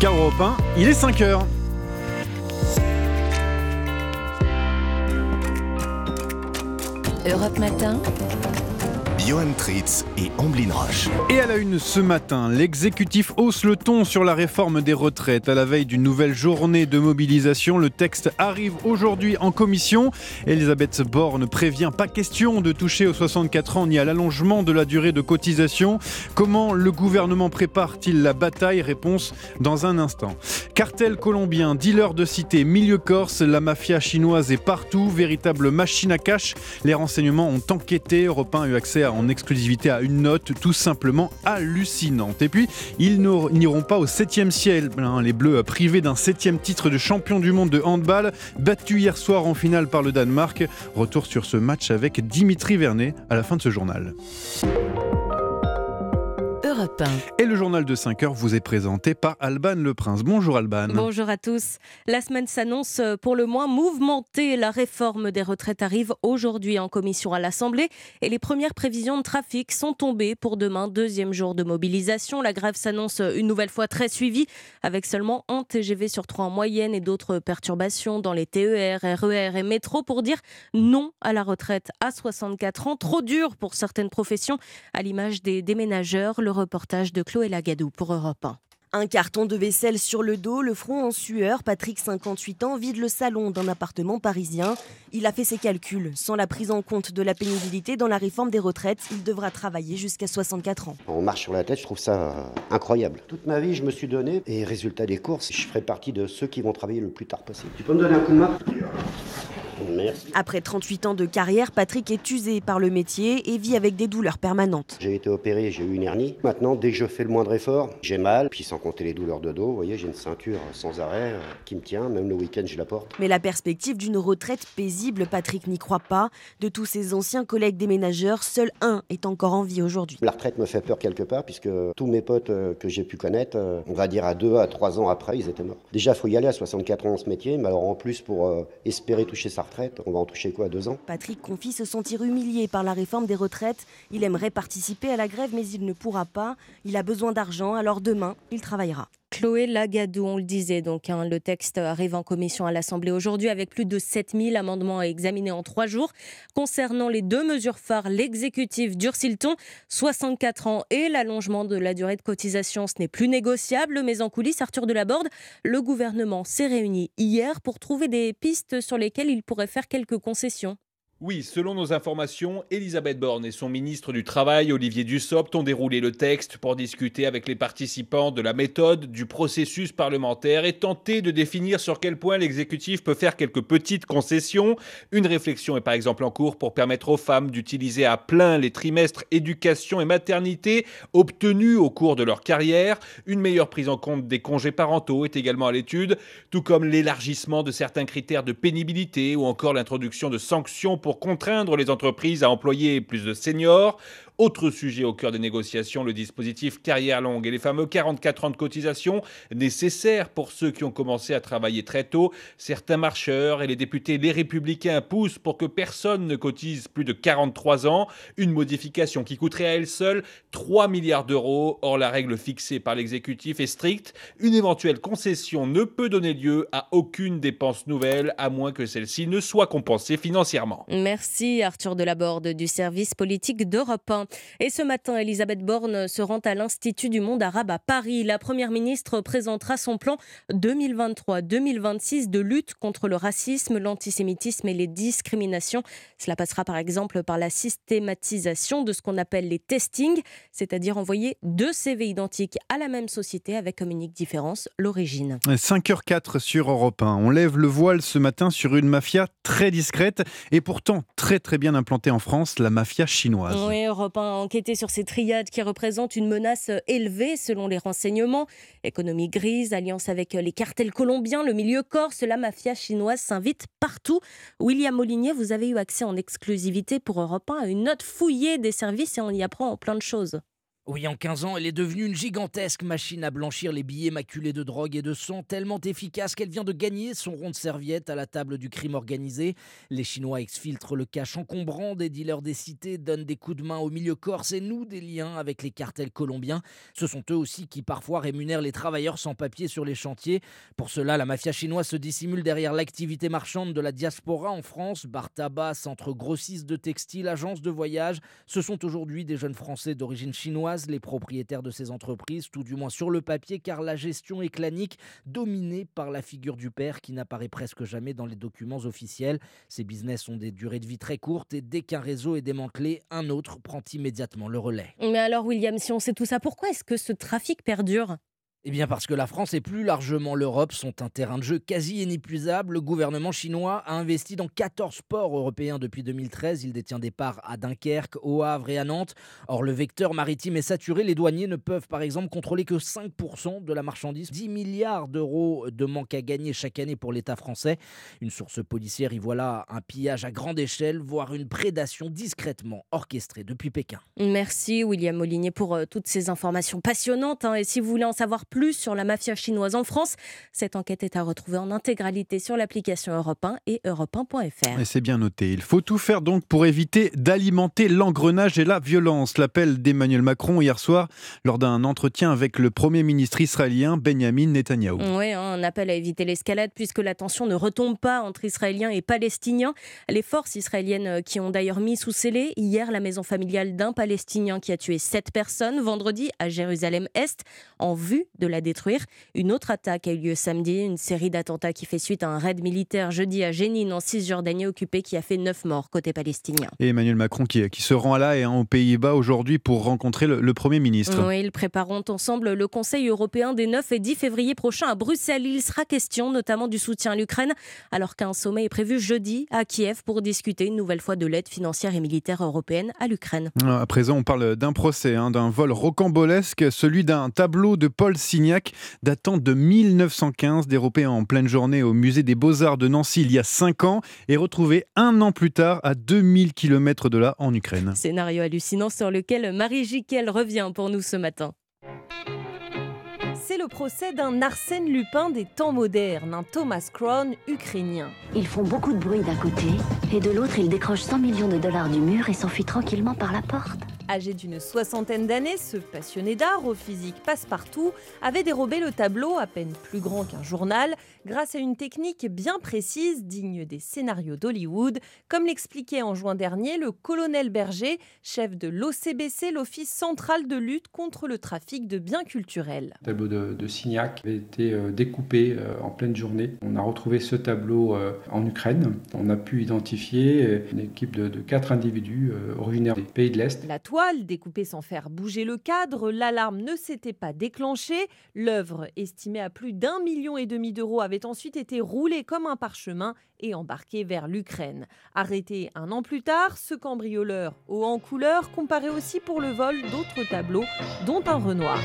car Europe 1, il est 5 heures. Europe Matin. Johan Tritz et Amblin Roche. Et à la une ce matin, l'exécutif hausse le ton sur la réforme des retraites. À la veille d'une nouvelle journée de mobilisation, le texte arrive aujourd'hui en commission. Elisabeth Borne prévient pas question de toucher aux 64 ans ni à l'allongement de la durée de cotisation. Comment le gouvernement prépare-t-il la bataille? Réponse dans un instant. Cartel colombien, dealer de cité, milieu corse, la mafia chinoise est partout, véritable machine à cash. Les renseignements ont enquêté, Europe 1 a eu accès à en exclusivité à une note tout simplement hallucinante. Et puis, ils n'iront pas au 7 ciel. Hein, les Bleus privés d'un septième titre de champion du monde de handball, battu hier soir en finale par le Danemark. Retour sur ce match avec Dimitri Vernet à la fin de ce journal. Et le journal de 5 heures vous est présenté par Alban Le Prince. Bonjour Alban. Bonjour à tous. La semaine s'annonce pour le moins mouvementée. La réforme des retraites arrive aujourd'hui en commission à l'Assemblée et les premières prévisions de trafic sont tombées pour demain, deuxième jour de mobilisation. La grève s'annonce une nouvelle fois très suivie avec seulement un TGV sur trois en moyenne et d'autres perturbations dans les TER, RER et métro pour dire non à la retraite à 64 ans. Trop dur pour certaines professions, à l'image des déménageurs. Le reportage de Chloé Lagadou pour Europe 1. Un carton de vaisselle sur le dos, le front en sueur, Patrick, 58 ans, vide le salon d'un appartement parisien. Il a fait ses calculs. Sans la prise en compte de la pénibilité dans la réforme des retraites, il devra travailler jusqu'à 64 ans. On marche sur la tête, je trouve ça euh, incroyable. Toute ma vie, je me suis donné, et résultat des courses, je ferai partie de ceux qui vont travailler le plus tard possible. Tu peux me donner un coup de main? Après 38 ans de carrière, Patrick est usé par le métier et vit avec des douleurs permanentes. J'ai été opéré, j'ai eu une hernie. Maintenant, dès que je fais le moindre effort, j'ai mal. Puis sans compter les douleurs de dos, vous voyez, j'ai une ceinture sans arrêt euh, qui me tient. Même le week-end, je la porte. Mais la perspective d'une retraite paisible, Patrick n'y croit pas. De tous ses anciens collègues déménageurs, seul un est encore en vie aujourd'hui. La retraite me fait peur quelque part, puisque tous mes potes euh, que j'ai pu connaître, euh, on va dire à deux à trois ans après, ils étaient morts. Déjà, il faut y aller à 64 ans dans ce métier, mais alors en plus, pour espérer toucher sa on va en toucher quoi, deux ans? Patrick confie se sentir humilié par la réforme des retraites. Il aimerait participer à la grève, mais il ne pourra pas. Il a besoin d'argent, alors demain, il travaillera. Chloé Lagadou, on le disait, donc hein, le texte arrive en commission à l'Assemblée aujourd'hui avec plus de 7000 amendements à examiner en trois jours. Concernant les deux mesures phares, l'exécutif durcit le ton, 64 ans et l'allongement de la durée de cotisation, ce n'est plus négociable, mais en coulisses, Arthur Delaborde, le gouvernement s'est réuni hier pour trouver des pistes sur lesquelles il pourrait faire quelques concessions. Oui, selon nos informations, Elisabeth Borne et son ministre du Travail, Olivier Dussopt, ont déroulé le texte pour discuter avec les participants de la méthode du processus parlementaire et tenter de définir sur quel point l'exécutif peut faire quelques petites concessions. Une réflexion est par exemple en cours pour permettre aux femmes d'utiliser à plein les trimestres éducation et maternité obtenus au cours de leur carrière. Une meilleure prise en compte des congés parentaux est également à l'étude, tout comme l'élargissement de certains critères de pénibilité ou encore l'introduction de sanctions pour pour contraindre les entreprises à employer plus de seniors. Autre sujet au cœur des négociations, le dispositif carrière longue et les fameux 44 ans de cotisation nécessaires pour ceux qui ont commencé à travailler très tôt. Certains marcheurs et les députés Les Républicains poussent pour que personne ne cotise plus de 43 ans, une modification qui coûterait à elle seule 3 milliards d'euros. Or, la règle fixée par l'exécutif est stricte. Une éventuelle concession ne peut donner lieu à aucune dépense nouvelle, à moins que celle-ci ne soit compensée financièrement. Merci Arthur Delaborde du service politique d'Europe 1. Et ce matin, Elisabeth Borne se rend à l'Institut du monde arabe à Paris. La Première ministre présentera son plan 2023-2026 de lutte contre le racisme, l'antisémitisme et les discriminations. Cela passera par exemple par la systématisation de ce qu'on appelle les testings, c'est-à-dire envoyer deux CV identiques à la même société avec comme unique différence l'origine. 5h04 sur Europe 1. On lève le voile ce matin sur une mafia très discrète et pourtant très très bien implantée en France, la mafia chinoise. Oui, Europe a enquêté sur ces triades qui représentent une menace élevée selon les renseignements. Économie grise, alliance avec les cartels colombiens, le milieu corse, la mafia chinoise s'invite partout. William Molinier, vous avez eu accès en exclusivité pour Europe 1 à une note fouillée des services et on y apprend plein de choses. Oui, en 15 ans, elle est devenue une gigantesque machine à blanchir les billets maculés de drogue et de sang, tellement efficace qu'elle vient de gagner son rond de serviette à la table du crime organisé. Les Chinois exfiltrent le cash encombrant des dealers des cités, donnent des coups de main au milieu corse et nouent des liens avec les cartels colombiens. Ce sont eux aussi qui parfois rémunèrent les travailleurs sans papier sur les chantiers. Pour cela, la mafia chinoise se dissimule derrière l'activité marchande de la diaspora en France. Bar tabac, centre grossiste de textiles, agences de voyage. Ce sont aujourd'hui des jeunes Français d'origine chinoise les propriétaires de ces entreprises, tout du moins sur le papier, car la gestion est clanique, dominée par la figure du père qui n'apparaît presque jamais dans les documents officiels. Ces business ont des durées de vie très courtes et dès qu'un réseau est démantelé, un autre prend immédiatement le relais. Mais alors William, si on sait tout ça, pourquoi est-ce que ce trafic perdure? Eh bien parce que la France et plus largement l'Europe sont un terrain de jeu quasi inépuisable. Le gouvernement chinois a investi dans 14 ports européens depuis 2013. Il détient des parts à Dunkerque, au Havre et à Nantes. Or, le vecteur maritime est saturé. Les douaniers ne peuvent par exemple contrôler que 5% de la marchandise. 10 milliards d'euros de manque à gagner chaque année pour l'État français. Une source policière y voilà un pillage à grande échelle, voire une prédation discrètement orchestrée depuis Pékin. Merci William Molinier pour euh, toutes ces informations passionnantes. Hein. Et si vous voulez en savoir plus sur la mafia chinoise en France. Cette enquête est à retrouver en intégralité sur l'application Europe 1 et europe1.fr. Et c'est bien noté. Il faut tout faire donc pour éviter d'alimenter l'engrenage et la violence. L'appel d'Emmanuel Macron hier soir lors d'un entretien avec le Premier ministre israélien Benjamin Netanyahou. Oui, hein, un appel à éviter l'escalade puisque la tension ne retombe pas entre Israéliens et Palestiniens. Les forces israéliennes qui ont d'ailleurs mis sous scellé hier la maison familiale d'un Palestinien qui a tué sept personnes vendredi à Jérusalem-Est en vue de la détruire. Une autre attaque a eu lieu samedi, une série d'attentats qui fait suite à un raid militaire jeudi à Jénine en Cisjordanie occupée qui a fait 9 morts côté palestinien. Et Emmanuel Macron qui, qui se rend à La Haye, aux Pays-Bas aujourd'hui pour rencontrer le, Premier ministre. Oui, ils prépareront ensemble le Conseil européen des 9 et 10 février prochain à Bruxelles. Il sera question notamment du soutien à l'Ukraine alors qu'un sommet est prévu jeudi à Kiev pour discuter une nouvelle fois de l'aide financière et militaire européenne à l'Ukraine. À présent, on parle d'un procès, hein, d'un vol rocambolesque, celui d'un tableau de Paul Signac datant de 1915, dérobé en pleine journée au musée des Beaux-Arts de Nancy il y a 5 ans et retrouvé un an plus tard à 2000 km de là en Ukraine. Scénario hallucinant sur lequel Marie Jiquel revient pour nous ce matin c'est le procès d'un Arsène Lupin des temps modernes, un Thomas Crown ukrainien. Ils font beaucoup de bruit d'un côté, et de l'autre, ils décrochent 100 millions de dollars du mur et s'enfuient tranquillement par la porte. Âgé d'une soixantaine d'années, ce passionné d'art au physique passe-partout avait dérobé le tableau, à peine plus grand qu'un journal, grâce à une technique bien précise digne des scénarios d'Hollywood, comme l'expliquait en juin dernier le colonel Berger, chef de l'OCBC, l'Office central de lutte contre le trafic de biens culturels. Le tableau de, Signac avait été euh, découpé euh, en pleine journée. On a retrouvé ce tableau euh, en Ukraine. On a pu identifier une équipe de, quatre individus originaires des pays de l'Est découpée sans faire bouger le cadre, l'alarme ne s'était pas déclenchée. L'œuvre, estimée à plus d'un million et demi d'euros, avait ensuite été roulée comme un parchemin et embarquée vers l'Ukraine. Arrêté un an plus tard, ce cambrioleur haut en couleur comparait aussi pour le vol d'autres tableaux, dont un Renoir.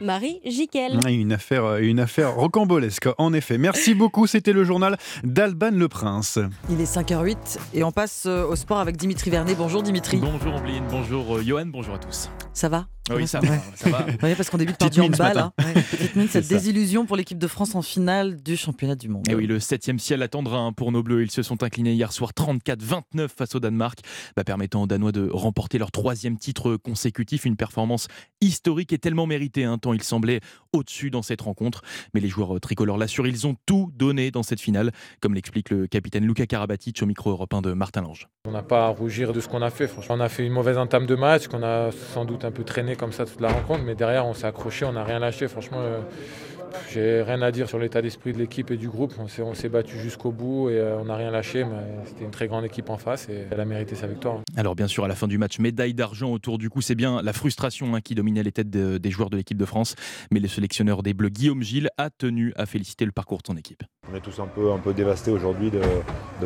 Marie Jiquel. Une affaire, euh, une affaire rocambolesque, en effet. Merci beaucoup, c'était le journal d'Alban Le Prince. Il est 5h08 et on passe euh, au sport avec Dimitri Vernet. Bonjour Dimitri. Bonjour Ambline, bonjour euh, Johan, bonjour à tous. Ça va oui, ça, va, ça va. parce qu'on débute par du handball. Hein. cette désillusion pour l'équipe de France en finale du championnat du monde. Et oui, le 7 ciel attendra hein, pour nos Bleus. Ils se sont inclinés hier soir 34-29 face au Danemark, bah, permettant aux Danois de remporter leur troisième titre consécutif. Une performance historique et tellement méritée, hein, tant ils semblaient au-dessus dans cette rencontre. Mais les joueurs tricolores l'assurent, ils ont tout donné dans cette finale, comme l'explique le capitaine Luca Karabatic au micro européen de Martin Lange. On n'a pas à rougir de ce qu'on a fait. Franchement, on a fait une mauvaise entame de match, qu'on a sans doute un peu traîné comme ça toute la rencontre, mais derrière on s'est accroché, on n'a rien lâché. Franchement, euh, j'ai rien à dire sur l'état d'esprit de l'équipe et du groupe. On s'est battu jusqu'au bout et euh, on n'a rien lâché, mais c'était une très grande équipe en face et elle a mérité sa victoire. Alors bien sûr, à la fin du match, médaille d'argent autour du cou, c'est bien la frustration hein, qui dominait les têtes des joueurs de l'équipe de France, mais le sélectionneur des Bleus, Guillaume Gilles, a tenu à féliciter le parcours de son équipe. On est tous un peu, un peu dévastés aujourd'hui de,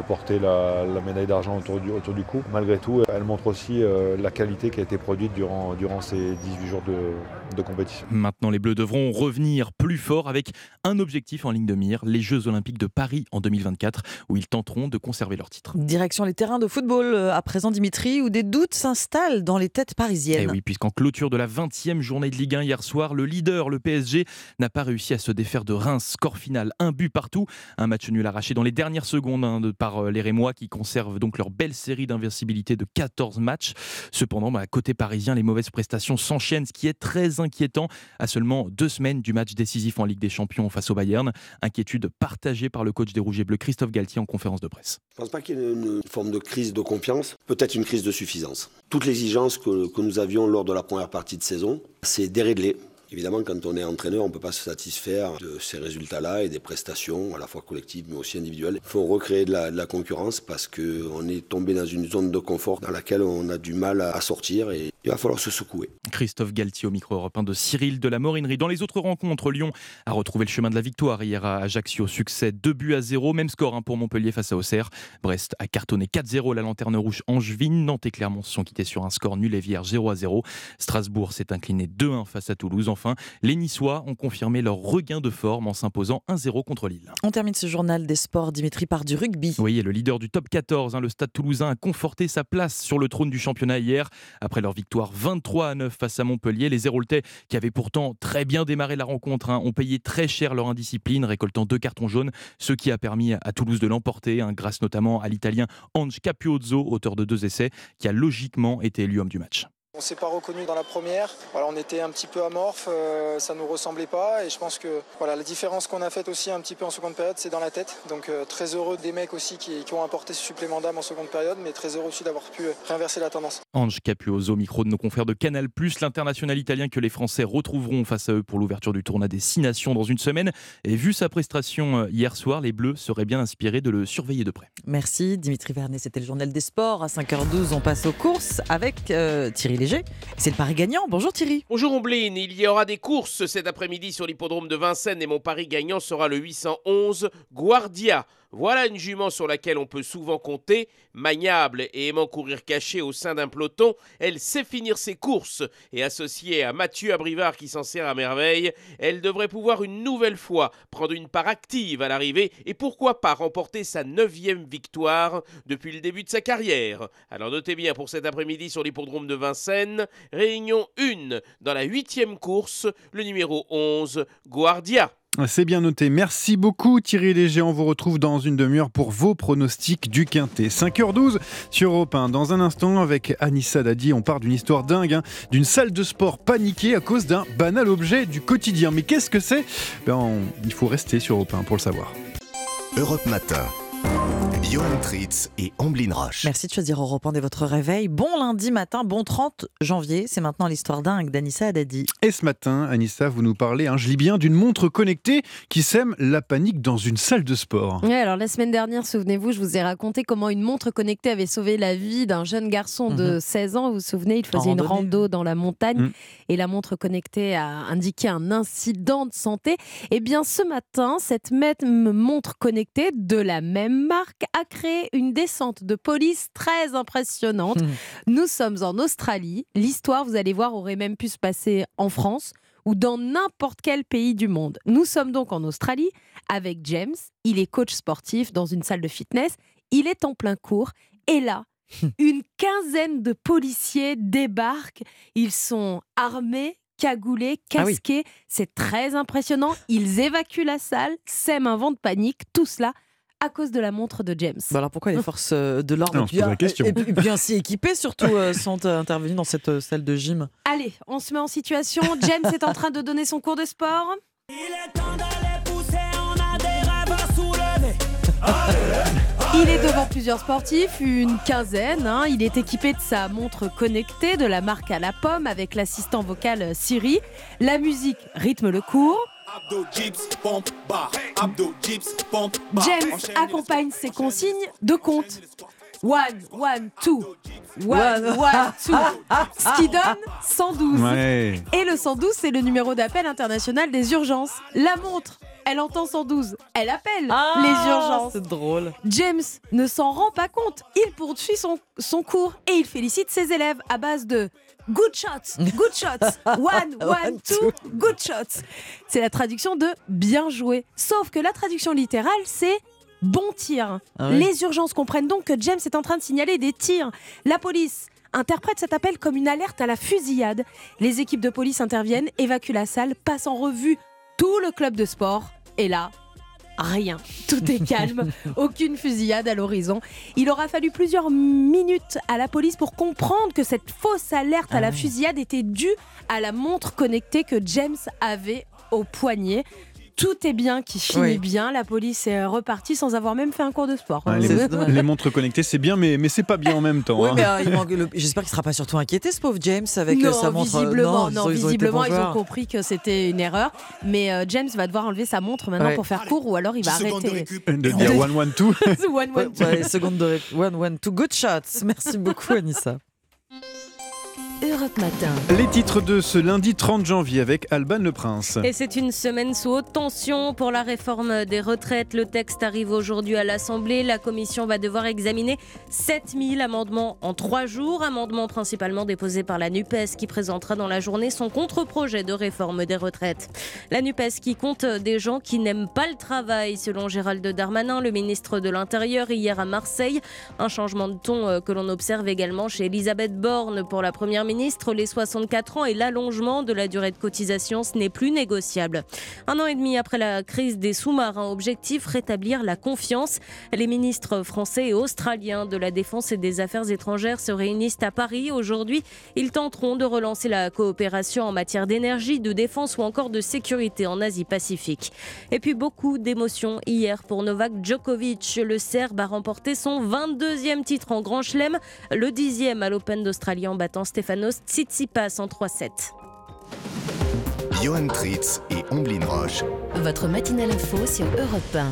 porter la, médaille d'argent autour du, autour du cou. Malgré tout, elle montre aussi euh, la qualité qui a été produite durant, durant ces 18 jours de, de compétition. Maintenant, les Bleus devront revenir plus fort avec un objectif en ligne de mire, les Jeux Olympiques de Paris en 2024, où ils tenteront de conserver leur titre. Direction les terrains de football euh, à présent, Dimitri, où des doutes s'installent dans les têtes parisiennes. Et eh oui, puisqu'en clôture de la 20e journée de Ligue 1 hier soir, le leader, le PSG, n'a pas réussi à se défaire de Reims. Score final, un but partout. Un match nul arraché dans les dernières secondes hein, par euh, les Rémois qui conservent donc leur belle série d'invincibilité de 14 matchs. Cependant, bah, côté parisien, les mauvaises prestations s'enchaînent, ce qui est très inquiétant à seulement deux semaines du match décisif en Ligue des Champions face au Bayern. Inquiétude partagée par le coach des Rouges et Bleus, Christophe Galtier, en conférence de presse. Je ne pense pas qu'il y ait une forme de crise de confiance, peut-être une crise de suffisance. Toute l'exigence que, que nous avions lors de la première partie de saison, c'est déréglé. Évidemment, quand on est entraîneur, on ne peut pas se satisfaire de ces résultats-là et des prestations, à la fois collectives mais aussi individuelles. Il faut recréer de la, conkurrence parce qu'on est tombé dans une zone de confort dans laquelle on a du mal à sortir et il va falloir se secouer. Christophe Galtier au micro européen de Cyril de la Morinerie. Dans les autres rencontres, Lyon a retrouvé le chemin de la victoire hier à Ajaccio. Succès 2 buts à 0, même score hein, pour Montpellier face à Auxerre. Brest a cartonné 4-0 la lanterne rouge Angevine. Nantes et Clermont se sont quittés sur un score nul et vierge 0 à 0. Strasbourg s'est incliné 2-1 face à Toulouse. Enfin, les Niçois ont confirmé leur regain de forme en s'imposant 1-0 contre Lille. On termine ce journal des sports, Dimitri, par du rugby. Oui, et le leader du top 14, hein, le Stade toulousain, a conforté sa place sur le trône du championnat hier. Après leur victoire 23 à 9 face à Montpellier, les Héroltais, qui avaient pourtant très bien démarré la rencontre, hein, ont payé très cher leur indiscipline, récoltant deux cartons jaunes, ce qui a permis à Toulouse de l'emporter, hein, grâce notamment à l'Italien Ange Capuozzo, auteur de deux essais, qui a logiquement été élu homme du match. On s'est pas reconnu dans la première. Voilà, on était un petit peu amorphe, euh, ça nous ressemblait pas. Et je pense que voilà, la différence qu'on a faite aussi un petit peu en seconde période, c'est dans la tête. Donc euh, très heureux des mecs aussi qui, ont apporté ce supplément d'âme en seconde période, mais très heureux aussi d'avoir pu euh, réinverser la tendance. Ange Capuoso, micro de nos confrères de Canal+, l'international italien que les Français retrouveront face à eux pour l'ouverture du tournoi des Six Nations dans une semaine. Et vu sa prestation hier soir, les Bleus seraient bien inspirés de le surveiller de près. Merci Dimitri Vernet, c'était le journal des sports. À 5h12, on passe aux courses avec Thierry Léger c'est le pari gagnant. Bonjour Thierry. Bonjour Omblin. Il y aura des courses cet après-midi sur l'hippodrome de Vincennes et mon pari gagnant sera le 811 Guardia. Voilà une jument sur laquelle on peut souvent compter. Maniable et aimant courir caché au sein d'un peloton, elle sait finir ses courses. Et associée à Mathieu Abrivard qui s'en sert à merveille, elle devrait pouvoir une nouvelle fois prendre une part active à l'arrivée et pourquoi pas remporter sa neuvième victoire depuis le début de sa carrière. Alors notez bien pour cet après-midi sur l'hippodrome de Vincennes, réunion 1 dans la huitième course, le numéro 11, Guardia. C'est bien noté. Merci beaucoup Thierry Léger. On vous retrouve dans une demi-heure pour vos pronostics du Quintet. 5h12 sur Europe 1. Dans un instant, avec Anissa Dadi, on part d'une histoire dingue, hein, d'une salle de sport paniquée à cause d'un banal objet du quotidien. Mais qu'est-ce que c'est? Ben, Il faut rester sur Europe 1 pour le savoir. Europe Matin. Johan Tritz et Amblin Roche. Merci de choisir Europe 1 dès votre réveil. Bon lundi matin, bon 30 janvier. C'est maintenant l'histoire dingue d'Anissa Haddadi. Et ce matin, Anissa, vous nous parlez, hein, je lis bien, d'une montre connectée qui sème la panique dans une salle de sport. Oui, alors la semaine dernière, souvenez-vous, je vous ai raconté comment une montre connectée avait sauvé la vie d'un jeune garçon de 16 mhm. ans. Vous vous souvenez, il faisait une rando dans la montagne mm. et la montre connectée a indiqué un incident de santé. Eh bien, ce matin, cette même montre connectée de la même marque a créé une descente de police très impressionnante. Hmm. Nous sommes en Australie. L'histoire, vous allez voir, aurait même pu se passer en France ou dans n'importe quel pays du monde. Nous sommes donc en Australie avec James. Il est coach sportif dans une salle de fitness. Il est en plein cours. Et là, hmm. une quinzaine de policiers débarquent. Ils sont armés, cagoulés, ah casqués. C'est très impressionnant. Ils évacuent la salle, sèment un vent de panique. Tout cela à cause de la montre de James. Bah alors pourquoi les forces euh, de l'ordre bien, et bien si équipées surtout euh, sont euh, intervenues dans cette salle de gym Allez, on se met en situation. James est en train de donner son cours de sport. Il est temps pousser, on a des rêves à soulever. Il est devant plusieurs sportifs, une quinzaine. Hein. Il est équipé de sa montre connectée de la marque à la pomme avec l'assistant vocal Siri. La musique rythme le cours. James accompagne ses consignes de compte. One, one, two. One, one, two. Ce qui donne 112. Et le 112, c'est le numéro d'appel international des urgences. La montre Elle entend 112. Elle appelle Ah, les urgences. C'est drôle. James ne s'en rend pas compte. Il poursuit son, son cours et il félicite ses élèves à base de Good shots, good shots, one, one, two, good shots. C'est la traduction de bien joué. Sauf que la traduction littérale, c'est bon tir. Ah oui. Les urgences comprennent donc que James est en train de signaler des tirs. La police interprète cet appel comme une alerte à la fusillade. Les équipes de police interviennent, évacuent la salle, passent en revue tout le club de sport. Et là, rien. Tout est calme, aucune fusillade à l'horizon. Il aura fallu plusieurs minutes à la police pour comprendre que cette fausse alerte à la fusillade était due à la montre connectée que James avait au poignet. Tout est bien qui finit Oui. bien. La police est repartie sans avoir même fait un cours de sport. Ouais, les, les montres connectées, c'est bien, mais, mais c'est pas bien en même temps. Oui, hein. euh, j'espère qu'il sera pas surtout inquiété, ce pauvre James, avec euh, non, sa montre. visiblement, Non, non, ils ont- ils ont été visiblement, ils ont compris que c'était une erreur. Mais euh, James va devoir enlever sa montre maintenant Ouais. pour faire court ou alors il va arrêter. De dire one, one, two. One, one, two. Ouais, seconde de ré- one, one, two good shots. Merci beaucoup, Anissa. Europe Matin. Les titres de ce lundi 30 janvier avec Alban Le Prince. Et c'est une semaine sous haute tension pour la réforme des retraites. Le texte arrive aujourd'hui à l'Assemblée. La Commission va devoir examiner 7000 amendements en trois jours. Amendements principalement déposés par la NUPES qui présentera dans la journée son contre-projet de réforme des retraites. La NUPES qui compte des gens qui n'aiment pas le travail, selon Gérald Darmanin, le ministre de l'Intérieur, hier à Marseille. Un changement de ton euh, que l'on observe également chez Elisabeth Borne pour la Première ministre. Les 64 ans et l'allongement de la durée de cotisation, ce n'est plus négociable. Un an et demi après la crise des sous-marins, objectif rétablir la confiance. Les ministres français et australiens de la Défense et des Affaires étrangères se réunissent à Paris aujourd'hui. Ils tenteront de relancer la coopération en matière d'énergie, de défense ou encore de sécurité en Asie-Pacifique. Et puis beaucoup d'émotions hier pour Novak Djokovic. Le Serbe a remporté son 22e titre en Grand Chelem, le 10e à l'Open d'Australie en battant Stefanos Tsitsipas en 3-7. Johan Tritz et Omblin Roche. Votre matinale info sur Europe 1.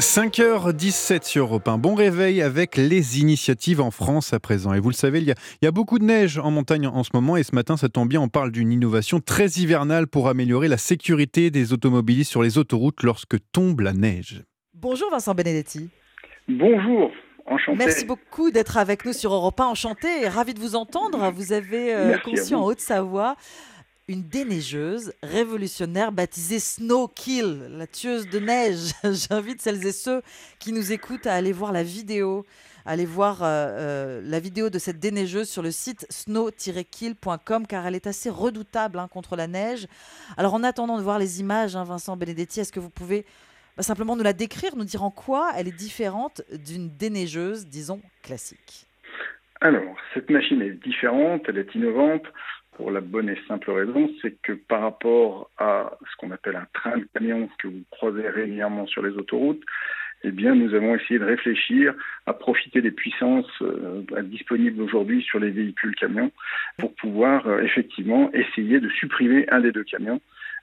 5h17 sur Europe 1. Bon réveil avec les initiatives en France à présent. Et vous le savez, il y, a, il y a beaucoup de neige en montagne en ce moment. Et ce matin, ça tombe bien, on parle d'une innovation très hivernale pour améliorer la sécurité des automobilistes sur les autoroutes lorsque tombe la neige. Bonjour Vincent Benedetti. Bonjour, enchanté. Merci beaucoup d'être avec nous sur Europe 1. Enchanté et ravi de vous entendre. Vous avez euh, conçu en Haute-Savoie une déneigeuse révolutionnaire baptisée Snow Kill, la tueuse de neige. J'invite celles et ceux qui nous écoutent à aller voir la vidéo. Allez voir euh, euh, la vidéo de cette déneigeuse sur le site snow-kill.com car elle est assez redoutable hein, contre la neige. Alors en attendant de voir les images, hein, Vincent Benedetti, est-ce que vous pouvez bah, simplement nous la décrire, nous dire en quoi elle est différente d'une déneigeuse, disons, classique. Alors, cette machine est différente, elle est innovante pour la bonne et simple raison, c'est que par rapport à ce qu'on appelle un train de camion que vous croisez régulièrement sur les autoroutes, eh bien, nous avons essayé de réfléchir à profiter des puissances euh, disponibles aujourd'hui sur les véhicules camions pour pouvoir euh, effectivement essayer de supprimer un des deux camions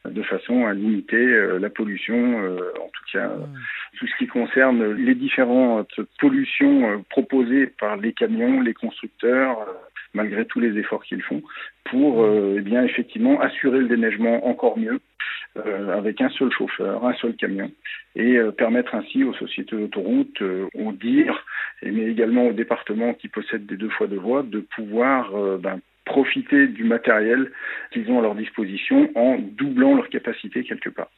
de façon à limiter euh, la pollution, euh, en tout cas euh, tout ce qui concerne les différentes pollutions proposées par les camions, les constructeurs, malgré tous les efforts qu'ils font, pour euh, eh bien effectivement assurer le déneigement encore mieux euh, avec un seul chauffeur, un seul camion, et euh, permettre ainsi aux sociétés d'autoroutes, euh, aux DIR, mais également aux départements qui possèdent des deux fois deux voies, de pouvoir ben, profiter du matériel qu'ils ont à leur disposition en doublant leur capacité quelque part.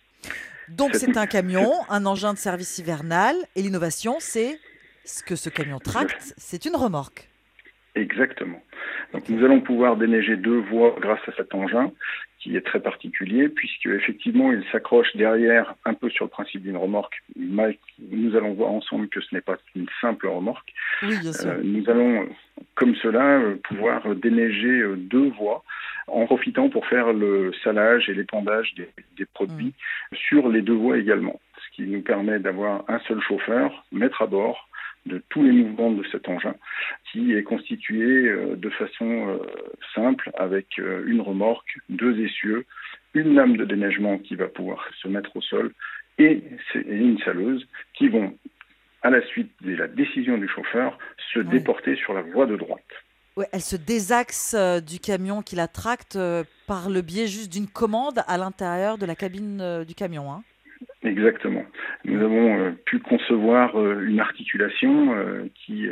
Donc Cette- c'est un camion, un engin de service hivernal, et l'innovation, c'est ce que ce camion tracte, c'est une remorque. Exactement. Donc nous allons pouvoir déneiger deux voies grâce à cet engin qui est très particulier puisque effectivement il s'accroche derrière un peu sur le principe d'une remorque. Mais nous allons voir ensemble que ce n'est pas une simple remorque. Oui, bien sûr. Euh, nous allons, comme cela, euh, pouvoir déneiger euh, deux voies en profitant pour faire le salage et l'épandage des, des produits sur les deux voies également. Ce qui nous permet d'avoir un seul chauffeur, mettre à bord de tous les mouvements de cet engin qui est constitué euh, de façon euh, simple avec euh, une remorque, deux essieux, une lame de déneigement qui va pouvoir se mettre au sol et, une saleuse qui vont, à la suite de la décision du chauffeur, se déporter sur la voie de droite. Ouais, elle se désaxe du camion qui la tracte par le biais juste d'une commande à l'intérieur de la cabine du camion. Hein. Exactement. Nous avons euh, pu concevoir euh, une articulation euh, qui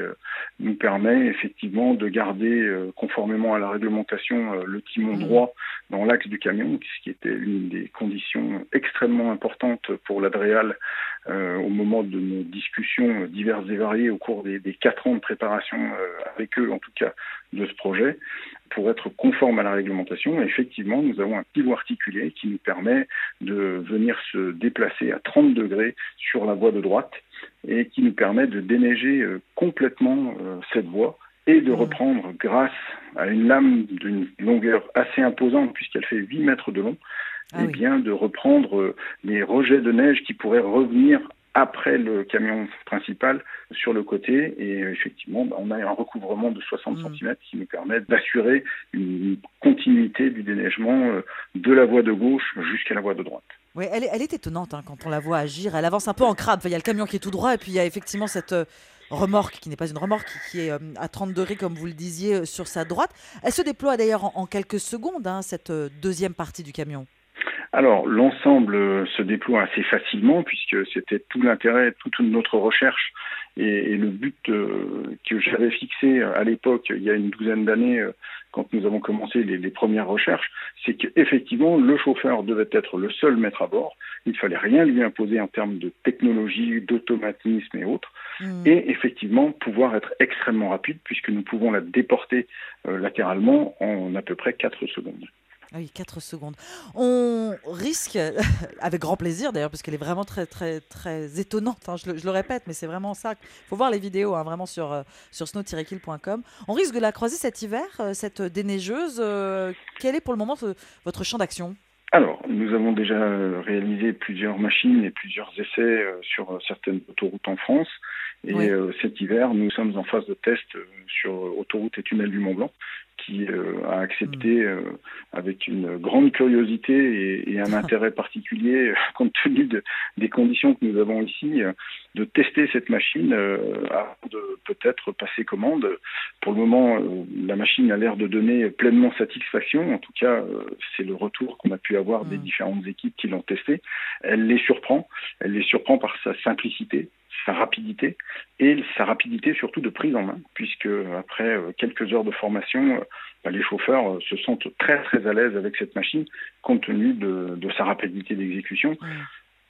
nous permet effectivement de garder conformément à la réglementation le timon mmh. droit dans l'axe du camion, ce qui était une des conditions extrêmement importantes pour l'Adréal au moment de nos discussions diverses et variées au cours des, des quatre ans de préparation avec eux, en tout cas, de ce projet pour être conforme à la réglementation. effectivement, nous avons un pivot articulé qui nous permet de venir se déplacer à 30 degrés sur la voie de droite et qui nous permet de déneiger euh, complètement euh, cette voie et de mmh. reprendre grâce à une lame d'une longueur assez imposante puisqu'elle fait 8 mètres de long, ah eh bien de reprendre euh, les rejets de neige qui pourraient revenir après le camion principal sur le côté et effectivement bah, on a un recouvrement de 60 mm. cm qui nous permet d'assurer une continuité du déneigement euh, de la voie de gauche jusqu'à la voie de droite. Oui, elle est, elle est étonnante hein, quand on la voit agir. Elle avance un peu en crabe. il y a le camion qui est tout droit et puis il y a effectivement cette euh, remorque qui n'est pas une remorque, qui est euh, à 30 degrés, comme vous le disiez, sur sa droite. Elle se déploie d'ailleurs en, quelques secondes, hein, cette deuxième partie du camion. Alors, l'ensemble se déploie assez facilement puisque c'était tout l'intérêt, toute notre recherche et, le but euh, que j'avais fixé à l'époque, il y a une douzaine d'années, euh, quand nous avons commencé les, premières recherches, c'est qu'effectivement, le chauffeur devait être le seul maître à bord. Il ne fallait rien lui imposer en termes de technologie, d'automatisme et autres. Mmh. Et effectivement, pouvoir être extrêmement rapide puisque nous pouvons la déporter euh, latéralement en à peu près 4 secondes. Ah oui, 4 secondes. On risque, avec grand plaisir d'ailleurs, parce qu'elle est vraiment très, très, très étonnante, hein, je, le, répète, mais c'est vraiment ça. Il faut voir les vidéos hein, vraiment sur, euh, sur snow-kill.com. On risque de la croiser cet hiver, euh, cette déneigeuse. Euh, quel est pour le moment votre champ d'action? Alors, nous avons déjà réalisé plusieurs machines et plusieurs essais sur certaines autoroutes en France. Et cet hiver, nous sommes en phase de test sur autoroute et tunnel du Mont Blanc qui euh, a accepté mm. euh, avec une grande curiosité et, un intérêt particulier, euh, compte tenu de, des conditions que nous avons ici, de tester cette machine avant de peut-être passer commande. Pour le moment, la machine a l'air de donner pleinement satisfaction. En tout cas, c'est le retour qu'on a pu avoir des mm. différentes équipes qui l'ont testée. Elle les surprend. Elle les surprend par sa simplicité, sa rapidité et sa rapidité surtout de prise en main, puisque après euh, quelques heures de formation, euh, bah, les chauffeurs euh, se sentent très très à l'aise avec cette machine compte tenu de, sa rapidité d'exécution.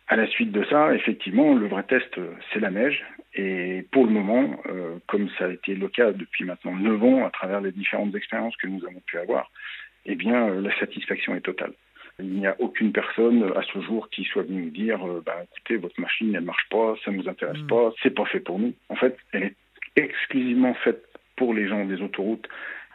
À la suite de ça, effectivement, le vrai test, c'est la neige. Et pour le moment, comme ça a été le cas depuis maintenant 9 ans, à travers les différentes expériences que nous avons pu avoir, eh bien, la satisfaction est totale. Il n'y a aucune personne à ce jour qui soit venue nous dire euh, bah, écoutez, votre machine, elle marche pas, ça nous intéresse mm. pas, c'est pas fait pour nous. En fait, elle est exclusivement faite pour les gens des autoroutes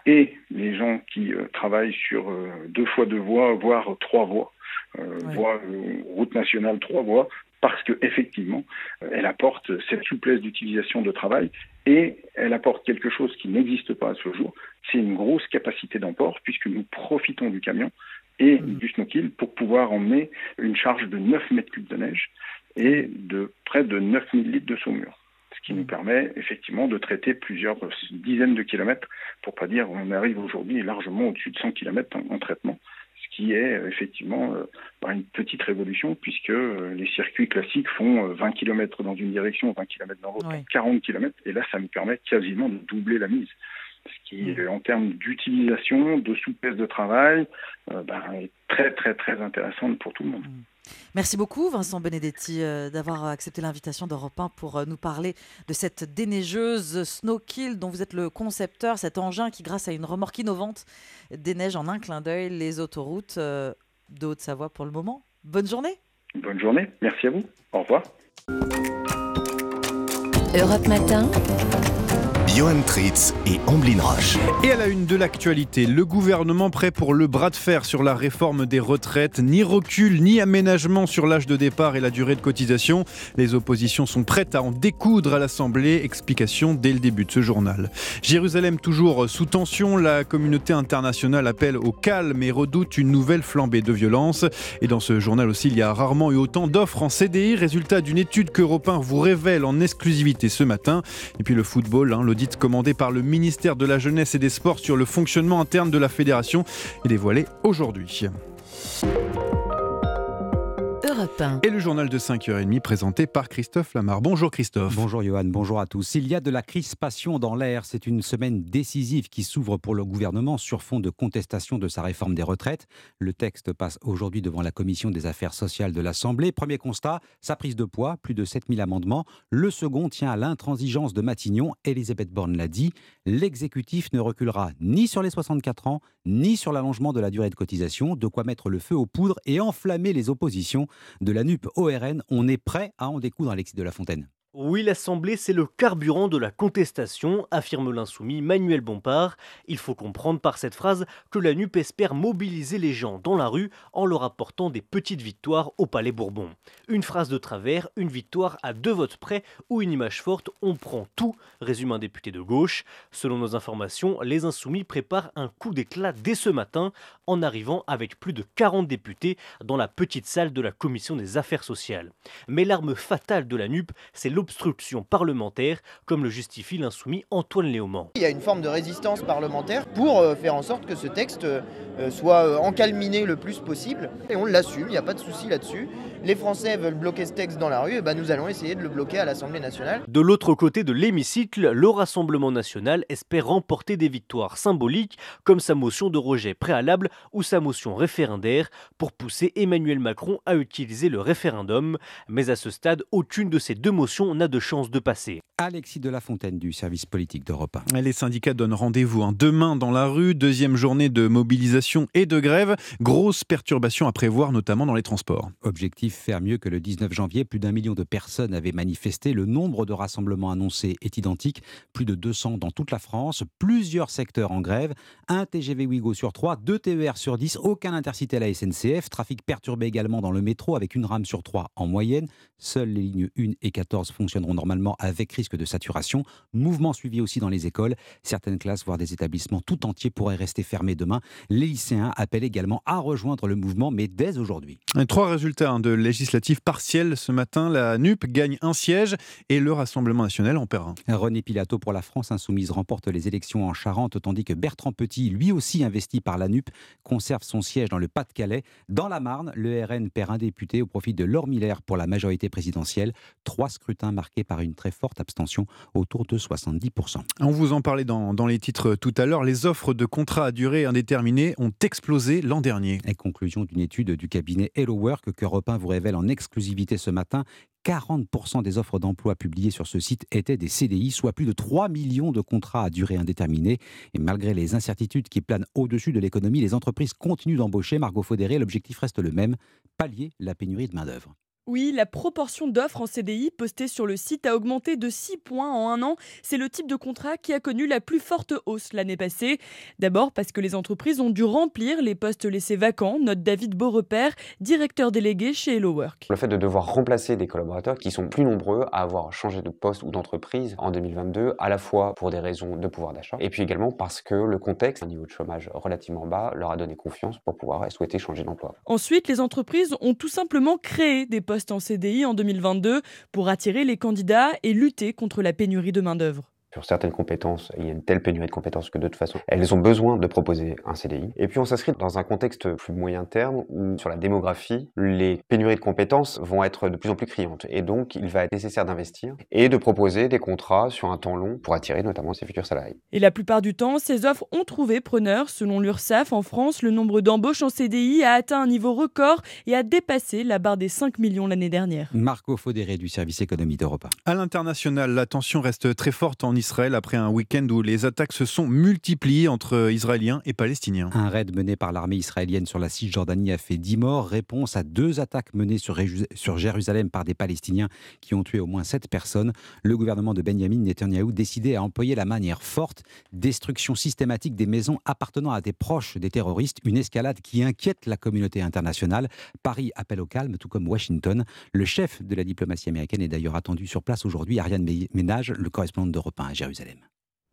et les gens qui euh, travaillent sur euh, deux fois deux voies, voire trois voies, voie, route nationale trois voies, parce qu'effectivement, elle apporte cette souplesse d'utilisation de travail et elle apporte quelque chose qui n'existe pas à ce jour, c'est une grosse capacité d'emport puisque nous profitons du camion et mmh. du snowkill pour pouvoir emmener une charge de 9 mètres cubes de neige et de près de 9000 litres de saumure. Ce qui nous mmh. permet effectivement de traiter plusieurs dizaines de kilomètres, pour pas dire on arrive aujourd'hui largement au-dessus de 100 kilomètres en, traitement, ce qui est euh, effectivement euh, bah, une petite révolution puisque euh, les circuits classiques font 20 km dans une direction, 20 km dans l'autre, 40 km, et là ça nous permet quasiment de doubler la mise ce qui, mm. en termes d'utilisation, de souplesse de travail, euh, ben, est très très très intéressante pour tout le monde. Mm. Merci beaucoup Vincent Benedetti euh, d'avoir accepté l'invitation d'Europe 1 pour euh, nous parler de cette déneigeuse Snowkill dont vous êtes le concepteur, cet engin qui grâce à une remorque innovante déneige en un clin d'œil les autoroutes de Haute-Savoie pour le moment. Bonne journée Bonne journée, merci à vous, au revoir. Europe Matin Johan Tritz et Amblin Roche. Et à la une de l'actualité, le gouvernement prêt pour le bras de fer sur la réforme des retraites. Ni recul, ni aménagement sur l'âge de départ et la durée de cotisation. Les oppositions sont prêtes à en découdre à l'Assemblée. Explication dès le début de ce journal. Jérusalem toujours sous tension. La communauté internationale appelle au calme et redoute une nouvelle flambée de violence. Et dans ce journal aussi, il y a rarement eu autant d'offres en CDI. Résultat d'une étude qu'Europe 1 vous révèle en exclusivité ce matin. Et puis le football, hein, l'audit commandé par le ministère de la Jeunesse et des Sports sur le fonctionnement interne de la fédération est dévoilé aujourd'hui. Et le journal de 5h30 présenté par Christophe Lamar. Bonjour Christophe. Bonjour Johan, bonjour à tous. Il y a de la crispation dans l'air. C'est une semaine décisive qui s'ouvre pour le gouvernement sur fond de contestation de sa réforme des retraites. Le texte passe aujourd'hui devant la commission des affaires sociales de l'Assemblée. Premier constat, sa prise de poids, plus de 7000 amendements. Le second tient à l'intransigeance de Matignon. Elisabeth Borne l'a dit, l'exécutif ne reculera ni sur les 64 ans, ni sur l'allongement de la durée de cotisation, de quoi mettre le feu aux poudres et enflammer les oppositions de la NUP ORN. On est prêt à en découdre, Alexis de la Fontaine? Oui, l'Assemblée, c'est le carburant de la contestation, affirme l'insoumis Manuel Bompard. Il faut comprendre par cette phrase que la NUP espère mobiliser les gens dans la rue en leur apportant des petites victoires au Palais Bourbon. Une phrase de travers, une victoire à deux votes près ou une image forte, on prend tout, résume un député de gauche. Selon nos informations, les insoumis préparent un coup d'éclat dès ce matin en arrivant avec plus de 40 députés dans la petite salle de la commission des affaires sociales. Mais l'arme fatale de la NUP, c'est l'obstruction parlementaire, comme le justifie l'insoumis Antoine Léaumont. Il y a une forme de résistance parlementaire pour euh, faire en sorte que ce texte euh, soit euh, encalminé le plus possible. Et on l'assume, il n'y a pas de souci là-dessus. Les Français veulent bloquer ce texte dans la rue, et ben nous allons essayer de le bloquer à l'Assemblée nationale. De l'autre côté de l'hémicycle, le Rassemblement national espère remporter des victoires symboliques, comme sa motion de rejet préalable ou sa motion référendaire, pour pousser Emmanuel Macron à utiliser le référendum. Mais à ce stade, aucune de ces deux motions on a de chances de passer. Alexis de la Fontaine du service politique d'Europe 1. Les syndicats donnent rendez-vous hein. demain dans la rue, deuxième journée de mobilisation et de grève. Grosse perturbation à prévoir, notamment dans les transports. Objectif faire mieux que le 19 janvier. Plus d'un million de personnes avaient manifesté. Le nombre de rassemblements annoncés est identique. Plus de 200 dans toute la France. Plusieurs secteurs en grève. Un TGV Ouigo sur 3, deux TER sur 10, aucun intercité à la SNCF. Trafic perturbé également dans le métro avec une rame sur 3 en moyenne. Seules les lignes 1 et 14 fonctionneront normalement avec risque de saturation. Mouvement suivi aussi dans les écoles. Certaines classes, voire des établissements tout entiers pourraient rester fermés demain. Les lycéens appellent également à rejoindre le mouvement, mais dès aujourd'hui. Trois résultats hein, de législatives partielles ce matin. La NUP gagne un siège et le Rassemblement national en perd un. René Pilato pour la France Insoumise remporte les élections en Charente, tandis que Bertrand Petit, lui aussi investi par la NUP, conserve son siège dans le Pas-de-Calais. Dans la Marne, le RN perd un député au profit de Laure Miller pour la majorité présidentielle. Trois scrutins marqué par une très forte abstention, autour de 70%. On vous en parlait dans, dans les titres tout à l'heure. Les offres de contrats à durée indéterminée ont explosé l'an dernier. Et conclusion d'une étude du cabinet Hello Work que Europe vous révèle en exclusivité ce matin. 40% des offres d'emploi publiées sur ce site étaient des CDI, soit plus de 3 millions de contrats à durée indéterminée. Et malgré les incertitudes qui planent au-dessus de l'économie, les entreprises continuent d'embaucher. Margot Faudéré, l'objectif reste le même, pallier la pénurie de main-d'œuvre. Oui, la proportion d'offres en CDI postées sur le site a augmenté de 6 points en un an. C'est le type de contrat qui a connu la plus forte hausse l'année passée. D'abord parce que les entreprises ont dû remplir les postes laissés vacants, note David Beaurepaire, directeur délégué chez Hello Work. Le fait de devoir remplacer des collaborateurs qui sont plus nombreux à avoir changé de poste ou d'entreprise en 2022, à la fois pour des raisons de pouvoir d'achat, et puis également parce que le contexte, un niveau de chômage relativement bas, leur a donné confiance pour pouvoir souhaiter changer d'emploi. Ensuite, les entreprises ont tout simplement créé des postes en CDI en 2022 pour attirer les candidats et lutter contre la pénurie de main-d'œuvre sur certaines compétences, il y a une telle pénurie de compétences que de toute façon, elles ont besoin de proposer un CDI. Et puis on s'inscrit dans un contexte plus moyen terme où sur la démographie, les pénuries de compétences vont être de plus en plus criantes. Et donc il va être nécessaire d'investir et de proposer des contrats sur un temps long pour attirer notamment ces futurs salariés. Et la plupart du temps, ces offres ont trouvé preneur. Selon l'URSSAF, en France, le nombre d'embauches en CDI a atteint un niveau record et a dépassé la barre des 5 millions l'année dernière. Marco Faudéré du service économie d'Europe. À l'international, la tension reste très forte en Israël après un week-end où les attaques se sont multipliées entre Israéliens et Palestiniens. Un raid mené par l'armée israélienne sur la Cisjordanie a fait 10 morts, réponse à deux attaques menées sur, Jérusalem par des Palestiniens qui ont tué au moins 7 personnes. Le gouvernement de Benjamin Netanyahu décidé à employer la manière forte, destruction systématique des maisons appartenant à des proches des terroristes, une escalade qui inquiète la communauté internationale. Paris appelle au calme, tout comme Washington. Le chef de la diplomatie américaine est d'ailleurs attendu sur place aujourd'hui, Ariane Ménage, le correspondant d'Europe 1 à Jérusalem.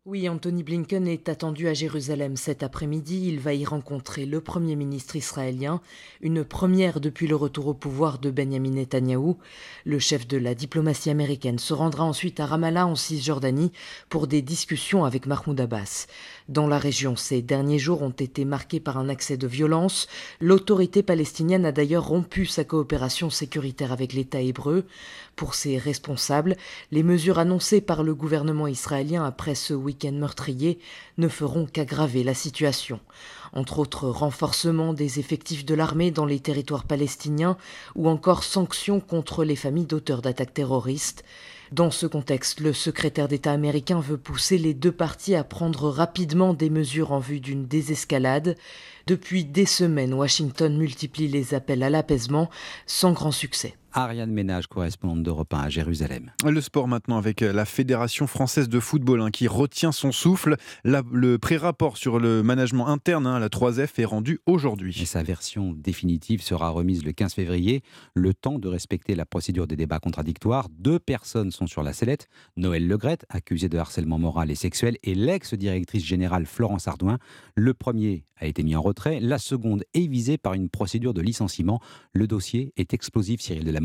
Oui, Anthony Blinken est attendu à Jérusalem cet après-midi. Il va y rencontrer le Premier ministre israélien, une première depuis le retour au pouvoir de Benjamin Netanyahou. Le chef de la diplomatie américaine se rendra ensuite à Ramallah en Cisjordanie pour des discussions avec Mahmoud Abbas. Dans la région, ces derniers jours ont été marqués par un accès de violence. L'autorité palestinienne a d'ailleurs rompu sa coopération sécuritaire avec l'État hébreu. Pour ses responsables, les mesures annoncées par le gouvernement israélien après ce week-end meurtrier ne feront qu'aggraver la situation. Entre autres renforcement des effectifs de l'armée dans les territoires palestiniens ou encore sanctions contre les familles d'auteurs d'attaques terroristes. Dans ce contexte, le secrétaire d'État américain veut pousser les deux parties à prendre rapidement des mesures en vue d'une désescalade. Depuis des semaines, Washington multiplie les appels à l'apaisement sans grand succès. Ariane Ménage, correspondante d'Europe 1 à Jérusalem. Le sport maintenant avec la Fédération française de football hein, qui retient son souffle. le pré-rapport sur le management interne, hein, la 3F, est rendu aujourd'hui. Et sa version définitive sera remise le 15 février. Le temps de respecter la procédure des débats contradictoires. Deux personnes sont sur la sellette. Noël Legrette, accusé de harcèlement moral et sexuel, et l'ex-directrice générale Florence Ardouin. Le premier a été mis en retrait. La seconde est visée par une procédure de licenciement. Le dossier est explosif, Cyril de la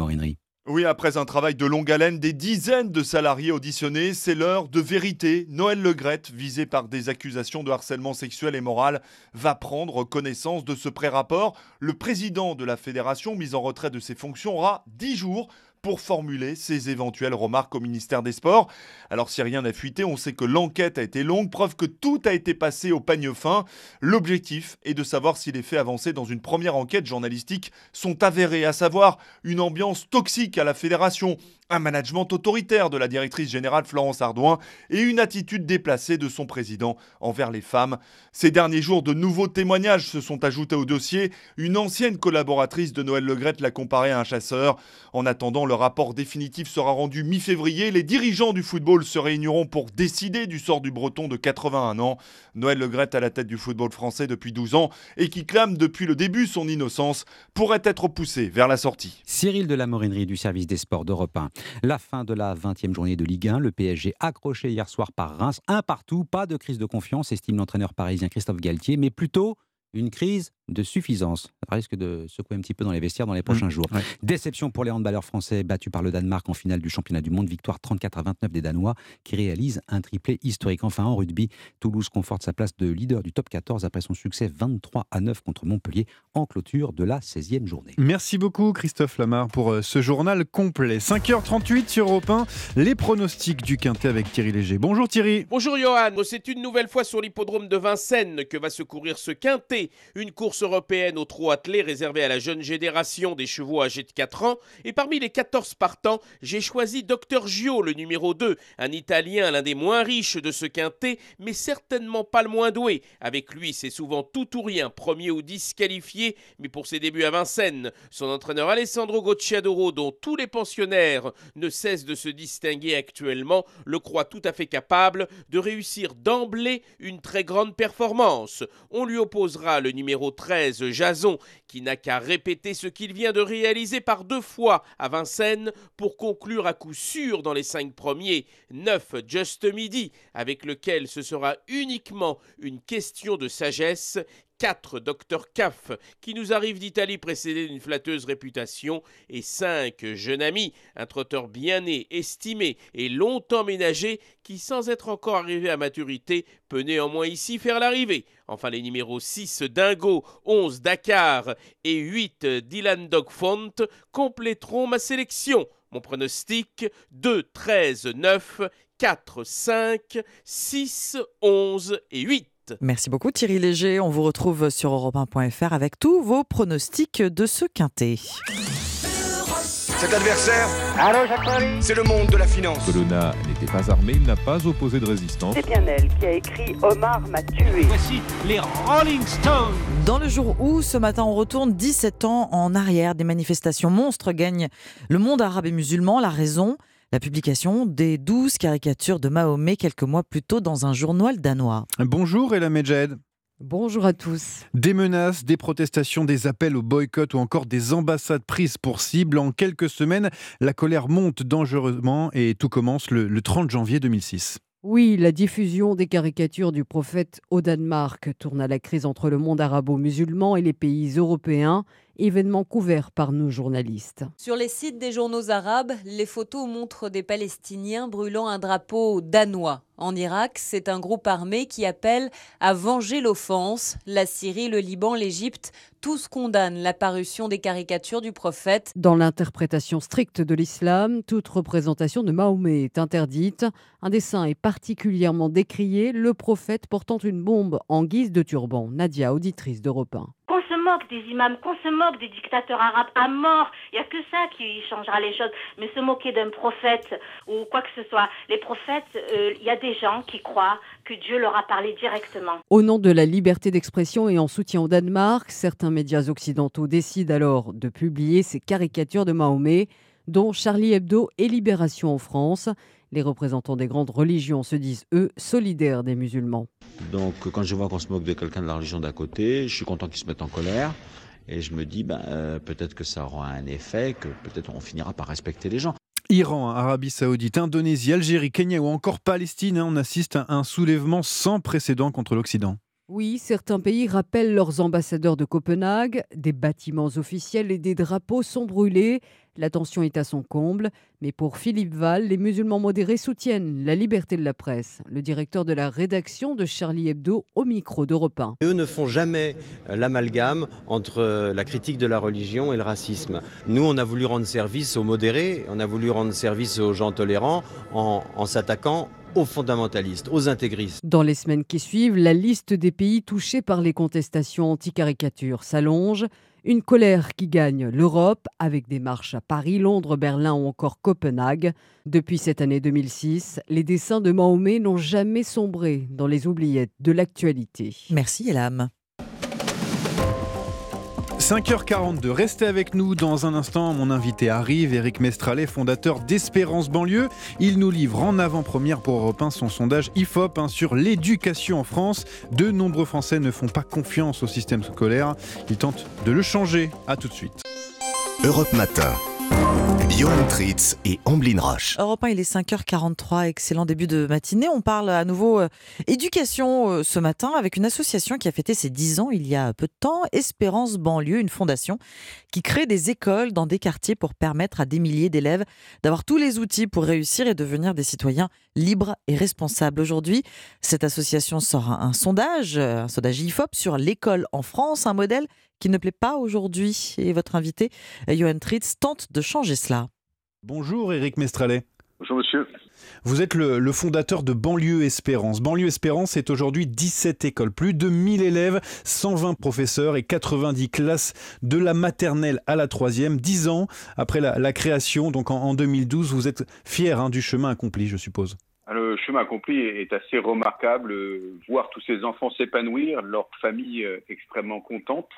oui, après un travail de longue haleine, des dizaines de salariés auditionnés, c'est l'heure de vérité. Noël Legrette, visé par des accusations de harcèlement sexuel et moral, va prendre connaissance de ce pré-rapport. Le président de la fédération, mis en retrait de ses fonctions, aura 10 jours pour formuler ses éventuelles remarques au ministère des Sports. Alors si rien n'a fuité, on sait que l'enquête a été longue, preuve que tout a été passé au pagne fin. L'objectif est de savoir si les faits avancés dans une première enquête journalistique sont avérés, à savoir une ambiance toxique à la fédération, un management autoritaire de la directrice générale Florence Ardouin et une attitude déplacée de son président envers les femmes. Ces derniers jours, de nouveaux témoignages se sont ajoutés au dossier. Une ancienne collaboratrice de Noël Legrette l'a comparé à un chasseur. En attendant, le rapport définitif sera rendu mi-février. Les dirigeants du football se réuniront pour décider du sort du breton de 81 ans. Noël Legrette à la tête du football français depuis 12 ans et qui clame depuis le début son innocence pourrait être poussé vers la sortie. Cyril de la Morinerie du service des sports d'Europe 1. La fin de la 20e journée de Ligue 1, le PSG accroché hier soir par Reims, un partout, pas de crise de confiance, estime l'entraîneur parisien Christophe Galtier, mais plutôt une crise de suffisance. Ça risque de secouer un petit peu dans les vestiaires dans les prochains mmh, jours. Déception pour les handballeurs français battus par le Danemark en finale du championnat du monde. Victoire 34 à 29 des Danois qui réalisent un triplé historique. Enfin, en rugby, Toulouse conforte sa place de leader du top 14 après son succès 23 à 9 contre Montpellier en clôture de la 16e journée. Merci beaucoup Christophe Lamar pour euh, ce journal complet. 5h38 sur Europe 1, les pronostics du Quintet avec Thierry Léger. Bonjour Thierry. Bonjour Johan. C'est une nouvelle fois sur l'hippodrome de Vincennes que va se courir ce Quintet. Une course européenne au trot attelé réservée à la jeune génération des chevaux âgés de 4 ans. Et parmi les 14 partants, j'ai choisi Dr Gio, le numéro 2, un Italien, l'un des moins riches de ce quintet, mais certainement pas le moins doué. Avec lui, c'est souvent tout ou rien, premier ou disqualifié, mais pour ses débuts à Vincennes, son entraîneur Alessandro Gocciadoro, dont tous les pensionnaires ne cessent de se distinguer actuellement, le croit tout à fait capable de réussir d'emblée une très grande performance. On lui opposera le numéro 13 Jason, qui n'a qu'à répéter ce qu'il vient de réaliser par deux fois à Vincennes pour conclure à coup sûr dans les cinq premiers. 9 Just Midi, avec lequel ce sera uniquement une question de sagesse 4 Dr Caff qui nous arrive d'Italie précédé d'une flatteuse réputation et 5 Jeune Ami, un trotteur bien né, estimé et longtemps ménagé qui sans être encore arrivé à maturité peut néanmoins ici faire l'arrivée. Enfin les numéros 6 Dingo, 11 Dakar et 8 Dylan Dogfont compléteront ma sélection. Mon pronostic 2, 13, 9, 4, 5, 6, 11 et 8. Merci beaucoup Thierry Léger. On vous retrouve sur europe1.fr avec tous vos pronostics de ce quintet. Cet adversaire, c'est le monde de la finance. Colonna n'était pas armé, il n'a pas opposé de résistance. C'est bien elle qui a écrit Omar m'a tué. Voici les Rolling Stones. Dans le jour où, ce matin, on retourne 17 ans en arrière, des manifestations monstres gagnent le monde arabe et musulman. La raison la publication des 12 caricatures de Mahomet quelques mois plus tôt dans un journal danois. Bonjour Ella Medjed. Bonjour à tous. Des menaces, des protestations, des appels au boycott ou encore des ambassades prises pour cible. En quelques semaines, la colère monte dangereusement et tout commence le, 30 janvier 2006. Oui, la diffusion des caricatures du prophète au Danemark tourne à la crise entre le monde arabo-musulman et les pays européens, événement couvert par nos journalistes. Sur les sites des journaux arabes, les photos montrent des Palestiniens brûlant un drapeau danois. En Irak, c'est un groupe armé qui appelle à venger l'offense. La Syrie, le Liban, l'Égypte, tous condamnent l'apparition des caricatures du prophète. Dans l'interprétation stricte de l'islam, toute représentation de Mahomet est interdite. Un dessin est particulièrement décrié, le prophète portant une bombe en guise de turban. Nadia, auditrice d'Europe 1 moque des imams, qu'on se moque des dictateurs arabes à mort. Il n'y a que ça qui changera les choses. Mais se moquer d'un prophète ou quoi que ce soit, les prophètes, euh, il y a des gens qui croient que Dieu leur a parlé directement. Au nom de la liberté d'expression et en soutien au Danemark, certains médias occidentaux décident alors de publier ces caricatures de Mahomet, dont Charlie Hebdo et Libération en France. Les représentants des grandes religions se disent, eux, solidaires des musulmans. Donc quand je vois qu'on se moque de quelqu'un de la religion d'à côté, je suis content qu'ils se mettent en colère. Et je me dis, ben, euh, peut-être que ça aura un effet, que peut-être on finira par respecter les gens. Iran, Arabie Saoudite, Indonésie, Algérie, Kenya ou encore Palestine, hein, on assiste à un soulèvement sans précédent contre l'Occident. Oui, certains pays rappellent leurs ambassadeurs de Copenhague, des bâtiments officiels et des drapeaux sont brûlés. La tension est à son comble, mais pour Philippe Val, les musulmans modérés soutiennent la liberté de la presse. Le directeur de la rédaction de Charlie Hebdo au micro d'Europe 1. Eux ne font jamais l'amalgame entre la critique de la religion et le racisme. Nous, on a voulu rendre service aux modérés, on a voulu rendre service aux gens tolérants en, en s'attaquant aux fondamentalistes, aux intégristes. Dans les semaines qui suivent, la liste des pays touchés par les contestations anti-caricatures s'allonge. Une colère qui gagne l'Europe avec des marches à Paris, Londres, Berlin ou encore Copenhague. Depuis cette année 2006, les dessins de Mahomet n'ont jamais sombré dans les oubliettes de l'actualité. Merci Elam. 5h42, restez avec nous dans un instant. Mon invité arrive, Eric Mestralet, fondateur d'Espérance Banlieue. Il nous livre en avant-première pour Europe 1 son sondage IFOP hein, sur l'éducation en France. De nombreux Français ne font pas confiance au système scolaire. Ils tentent de le changer. A tout de suite. Europe Matin. Johan Tritz et Amblin Roche. Europe 1, il est 5h43, excellent début de matinée. On parle à nouveau euh, éducation euh, ce matin avec une association qui a fêté ses 10 ans il y a peu de temps, Espérance Banlieue, une fondation qui crée des écoles dans des quartiers pour permettre à des milliers d'élèves d'avoir tous les outils pour réussir et devenir des citoyens libres et responsables. Aujourd'hui, cette association sort un sondage, un sondage IFOP sur l'école en France, un modèle qui ne plaît pas aujourd'hui. Et votre invité, Johan Tritz, tente de changer cela. Bonjour Eric Mestralet. Bonjour monsieur. Vous êtes le, fondateur de Banlieue Espérance. Banlieue Espérance est aujourd'hui 17 écoles, plus de 1000 élèves, 120 professeurs et 90 classes de la maternelle à la troisième. 10 ans après la, création, donc en, 2012, vous êtes fier hein, du chemin accompli, je suppose. Le chemin accompli est assez remarquable. Voir tous ces enfants s'épanouir, leur famille euh, extrêmement contente.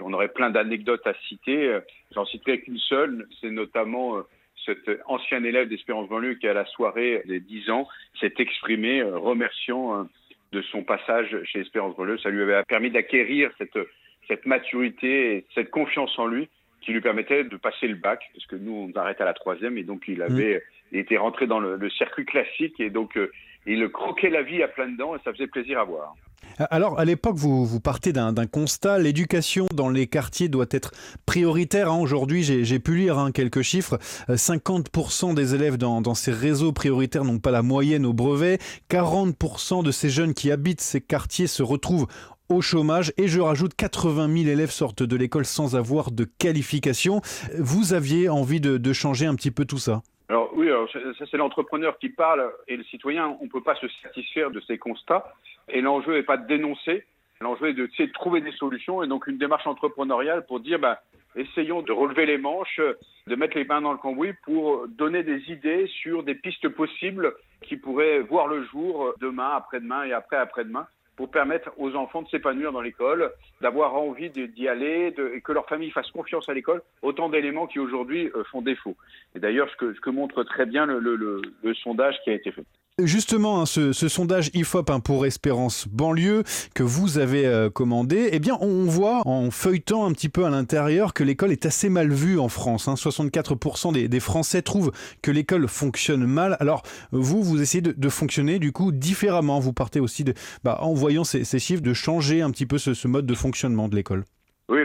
On aurait plein d'anecdotes à citer. J'en citerai qu'une seule, c'est notamment euh, cet ancien élève d'Espérance Banlieue qui, à la soirée des 10 ans, s'est exprimé euh, remerciant euh, de son passage chez Espérance Banlieue. Ça lui avait permis d'acquérir cette, cette maturité et cette confiance en lui qui lui permettait de passer le bac, parce que nous, on arrête à la troisième, et donc il avait mmh. été rentré dans le, circuit classique, et donc il croquait la vie à plein dents, et ça faisait plaisir à voir. Alors, à l'époque, vous, vous partez d'un constat, l'éducation dans les quartiers doit être prioritaire. Hein. Aujourd'hui, j'ai pu lire hein, quelques chiffres. 50% euh, des élèves dans, ces réseaux prioritaires n'ont pas la moyenne au brevet. 40% de ces jeunes qui habitent ces quartiers se retrouvent au chômage et je rajoute 80 000 élèves sortent de l'école sans avoir de qualification. Vous aviez envie de changer un petit peu tout ça? Alors oui, ça c'est l'entrepreneur qui parle et le citoyen, on ne peut pas se satisfaire de ces constats. Et l'enjeu n'est pas de dénoncer, l'enjeu est de, de, trouver des solutions et donc une démarche entrepreneuriale pour dire bah, essayons de relever les manches, de mettre les mains dans le cambouis pour donner des idées sur des pistes possibles qui pourraient voir le jour demain, après-demain et après-après-demain pour permettre aux enfants de s'épanouir dans l'école, d'avoir envie d'y aller, et que leur famille fasse confiance à l'école, autant d'éléments qui aujourd'hui euh, font défaut. Et d'ailleurs, ce que, montre très bien le, sondage qui a été fait. Justement, hein, ce, sondage IFOP hein, pour Espérance banlieue que vous avez euh, commandé, eh bien, on voit en feuilletant un petit peu à l'intérieur que l'école est assez mal vue en France. 64% hein. des, Français trouvent que l'école fonctionne mal. Alors, vous, vous essayez de, fonctionner du coup différemment. Vous partez aussi de, bah, en voyant ces, chiffres, de changer un petit peu ce mode de fonctionnement de l'école. Oui,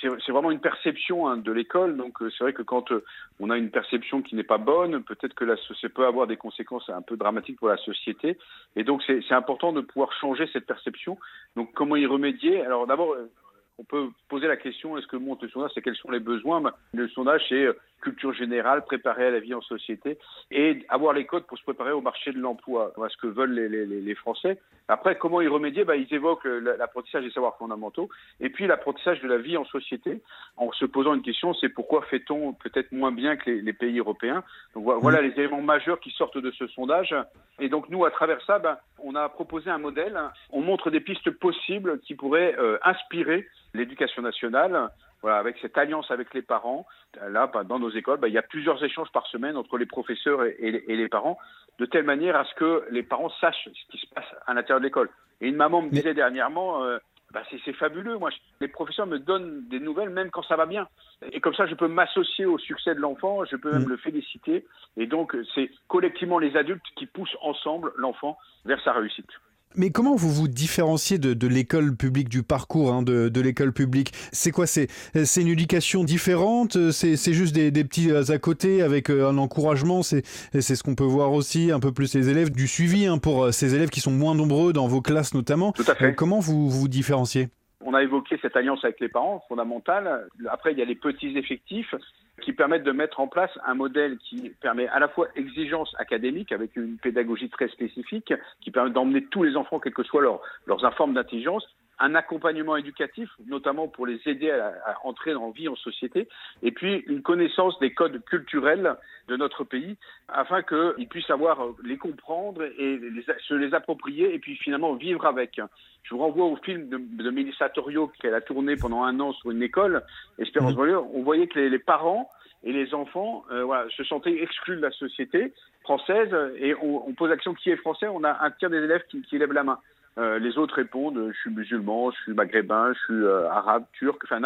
c'est vraiment une perception hein, de l'école. Donc, euh, c'est vrai que quand euh, on a une perception qui n'est pas bonne, peut-être que la, ça peut avoir des conséquences un peu dramatiques pour la société. Et donc, c'est important de pouvoir changer cette perception. Donc, comment y remédier? Alors, d'abord, euh, on peut poser la question est-ce que monte le sondage C'est quels sont les besoins? Le sondage, c'est culture générale, préparer à la vie en société et avoir les codes pour se préparer au marché de l'emploi. Voilà ce que veulent les, les, les Français. Après, comment y remédier bah, Ils évoquent l'apprentissage des savoirs fondamentaux et puis l'apprentissage de la vie en société en se posant une question, c'est pourquoi fait-on peut-être moins bien que les, pays européens? Donc voilà mmh. les éléments majeurs qui sortent de ce sondage. Et donc nous, à travers ça, bah, on a proposé un modèle. On montre des pistes possibles qui pourraient euh, inspirer l'éducation nationale voilà, avec cette alliance avec les parents, là, bah, dans nos écoles, bah, il y a plusieurs échanges par semaine entre les professeurs et, les, parents, de telle manière à ce que les parents sachent ce qui se passe à l'intérieur de l'école. Et une maman me disait dernièrement, euh, bah, c'est fabuleux, moi, les professeurs me donnent des nouvelles même quand ça va bien. Et comme ça, je peux m'associer au succès de l'enfant, je peux même mm. le féliciter. Et donc, c'est collectivement les adultes qui poussent ensemble l'enfant vers sa réussite. Mais comment vous vous différenciez de, l'école publique, du parcours hein, de, l'école publique? C'est quoi C'est une éducation différente? C'est juste des, petits à côté avec euh, un encouragement? C'est ce qu'on peut voir aussi un peu plus les élèves, du suivi hein, pour euh, ces élèves qui sont moins nombreux dans vos classes notamment. Tout à fait. Euh, comment vous vous différenciez? On a évoqué cette alliance avec les parents, fondamentale. Après, il y a les petits effectifs qui permettent de mettre en place un modèle qui permet à la fois exigence académique avec une pédagogie très spécifique, qui permet d'emmener tous les enfants, quelles que soient leurs, leurs informes d'intelligence, un accompagnement éducatif, notamment pour les aider à, entrer en vie en société, et puis une connaissance des codes culturels de notre pays, afin qu'ils puissent avoir les comprendre et se les approprier, et puis finalement vivre avec. Je vous renvoie au film de, de Mélissa Torio qu'elle a tourné pendant un an sur une école, Espérance mmh. On voyait que les, parents et les enfants euh, voilà, se sentaient exclus de la société française et on, pose l'action qui est français, on a un tiers des élèves qui, qui lèvent la main. Euh, les autres répondent je suis musulman, je suis maghrébin, je suis euh, arabe, turc, enfin,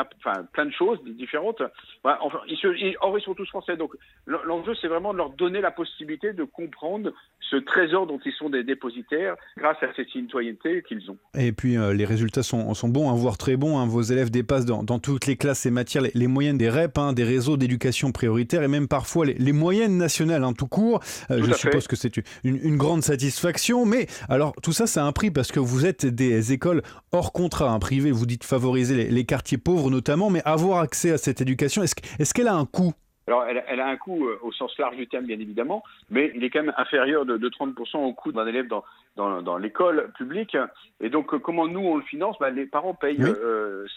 plein de choses différentes. enfin, ils, ils, or, ils sont tous français. Donc l'enjeu, c'est vraiment de leur donner la possibilité de comprendre ce trésor dont ils sont des dépositaires grâce à cette citoyenneté qu'ils ont. Et puis euh, les résultats sont, sont, bons, hein, voire très bons. Hein. Vos élèves dépassent dans, dans, toutes les classes et matières les, moyennes des REP, hein, des réseaux d'éducation prioritaire et même parfois les, moyennes nationales en tout court. je suppose que c'est une, une, grande satisfaction. Mais alors tout ça, ça a un prix parce que vous êtes des écoles hors contrat, hein, privées, vous dites favoriser les, quartiers pauvres notamment, mais avoir accès à cette éducation, est-ce qu'elle a un coût? Alors, elle, a un coût euh, au sens large du terme, bien évidemment, mais il est quand même inférieur de, 30% au coût d'un élève dans, dans, l'école publique. Et donc, euh, comment nous, on le finance? Ben, Les parents payent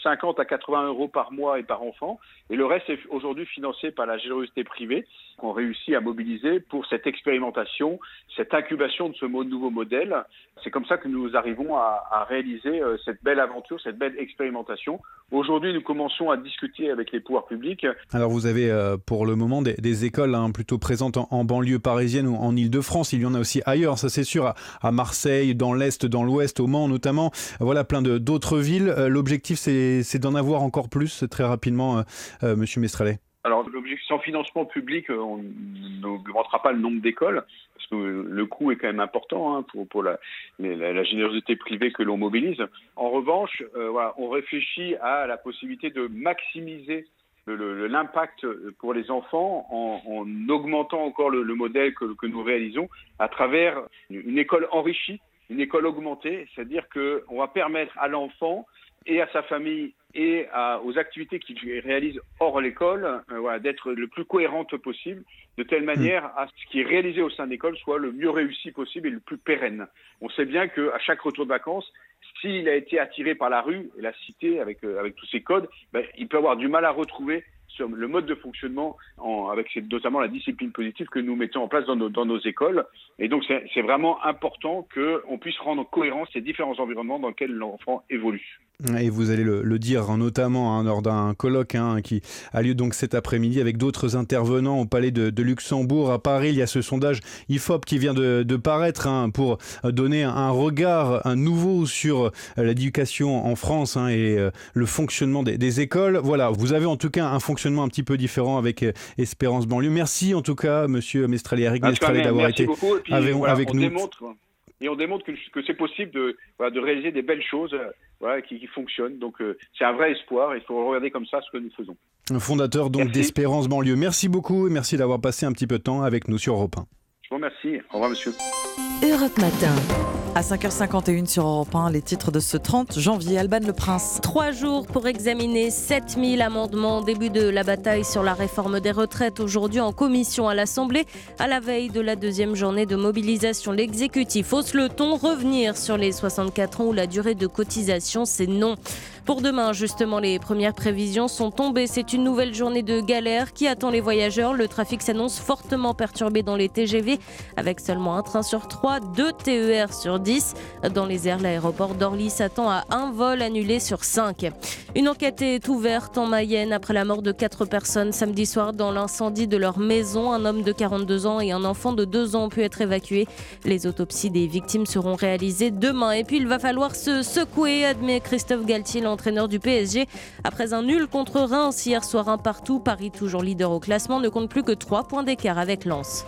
50 euh, à 80 euros par mois et par enfant, et le reste est aujourd'hui financé par la générosité privée qu'on réussit à mobiliser pour cette expérimentation, cette incubation de ce nouveau modèle. C'est comme ça que nous arrivons à, réaliser cette belle aventure, cette belle expérimentation. Aujourd'hui, nous commençons à discuter avec les pouvoirs publics. Alors, vous avez pour pour le moment des, écoles hein, plutôt présentes en, banlieue parisienne ou en Ile-de-France. Il y en a aussi ailleurs, ça c'est sûr, à, Marseille, dans l'Est, dans l'Ouest, au Mans notamment. Voilà, plein d'autres villes. Euh, l'objectif, c'est d'en avoir encore plus très rapidement, euh, euh, Monsieur Mestralet. Alors, sans financement public, on n'augmentera pas le nombre d'écoles, parce que le coût est quand même important hein, pour, la, générosité privée que l'on mobilise. En revanche, on réfléchit à la possibilité de maximiser l'impact pour les enfants en, augmentant encore le, modèle que, nous réalisons à travers une, école enrichie, une école augmentée, c'est-à-dire qu'on va permettre à l'enfant et à sa famille et aux activités qu'il réalise hors l'école euh, d'être le plus cohérente possible, de telle manière à ce qui est réalisé au sein de l'école soit le mieux réussi possible et le plus pérenne. On sait bien qu'à chaque retour de vacances, s'il a été attiré par la rue et la cité avec, euh, tous ces codes, ben, il peut avoir du mal à retrouver le mode de fonctionnement en, avec notamment la discipline positive que nous mettons en place dans nos, écoles. Et donc c'est vraiment important qu'on puisse rendre cohérent ces différents environnements dans lesquels l'enfant évolue. Et vous allez le, dire hein, notamment hein, lors d'un colloque hein, qui a lieu donc cet après-midi avec d'autres intervenants au Palais de, Luxembourg. À Paris, il y a ce sondage IFOP qui vient de, paraître pour donner un regard nouveau sur euh, l'éducation en France et euh, le fonctionnement des, écoles. Voilà, vous avez en tout cas un fonctionnement un petit peu différent avec euh, Espérance Banlieue. Merci en tout cas, Monsieur Mestrali, Eric Mestrali, d'avoir été avec, nous. et on démontre que, c'est possible de, de réaliser des belles choses qui, fonctionne. Donc euh, c'est un vrai espoir. Il faut regarder comme ça ce que nous faisons. Fondateur donc d'Espérance Banlieue. Merci beaucoup et merci d'avoir passé un petit peu de temps avec nous sur Europe 1. Je vous remercie. Au revoir, monsieur. Europe Matin. À 5h51 sur Europe 1, les titres de ce 30 janvier, Alban Le Prince. Trois jours pour examiner 7000 amendements. Début de la bataille sur la réforme des retraites aujourd'hui en commission à l'Assemblée. À la veille de la deuxième journée de mobilisation, l'exécutif hausse le ton. Revenir sur les 64 ans où la durée de cotisation, c'est non. Pour demain, justement, les premières prévisions sont tombées. C'est une nouvelle journée de galère qui attend les voyageurs. Le trafic s'annonce fortement perturbé dans les TGV avec seulement un train sur trois, deux TER sur 10. Dans les airs, l'aéroport d'Orly s'attend à un vol annulé sur cinq. Une enquête est ouverte en Mayenne après la mort de quatre personnes samedi soir dans l'incendie de leur maison. Un homme de 42 ans et un enfant de 2 ans ont pu être évacués. Les autopsies des victimes seront réalisées demain. Et puis il va falloir se secouer, admet Christophe Galtier, entraîneur du PSG. Après un nul contre Reims hier soir un partout, Paris toujours leader au classement ne compte plus que 3 points d'écart avec Lens.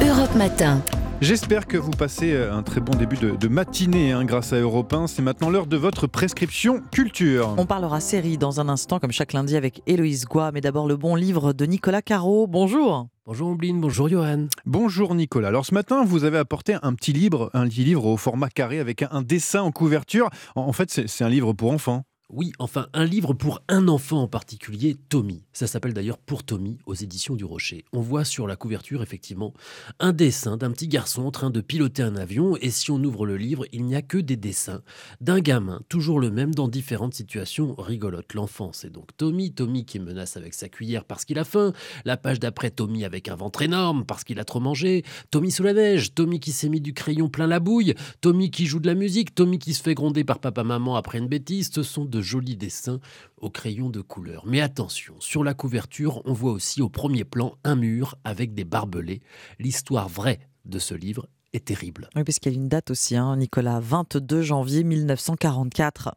Europe Matin. J'espère que vous passez euh, un très bon début de, matinée hein, grâce à Europe 1. C'est maintenant l'heure de votre prescription culture. On parlera série dans un instant, comme chaque lundi, avec Héloïse Goua. Mais d'abord, le bon livre de Nicolas Caro. Bonjour. Bonjour Ombline, bonjour Johan. Bonjour Nicolas. Alors ce matin, vous avez apporté un petit livre, un petit livre au format carré avec un dessin en couverture. En fait, c'est un livre pour enfants. Oui, enfin, un livre pour un enfant en particulier, Tommy. Ça s'appelle d'ailleurs Pour Tommy aux éditions du Rocher. On voit sur la couverture, effectivement, un dessin d'un petit garçon en train de piloter un avion. Et si on ouvre le livre, il n'y a que des dessins d'un gamin, toujours le même, dans différentes situations rigolotes. L'enfant, c'est donc Tommy. Tommy qui menace avec sa cuillère parce qu'il a faim. La page d'après, Tommy avec un ventre énorme parce qu'il a trop mangé. Tommy sous la neige. Tommy qui s'est mis du crayon plein la bouille. Tommy qui joue de la musique. Tommy qui se fait gronder par papa-maman après une bêtise. Ce sont de jolis dessins au crayon de couleur. Mais attention, sur la couverture, on voit aussi au premier plan un mur avec des barbelés. L'histoire vraie de ce livre est terrible. Oui, puisqu'il y a une date aussi, hein, Nicolas, 22 janvier 1944.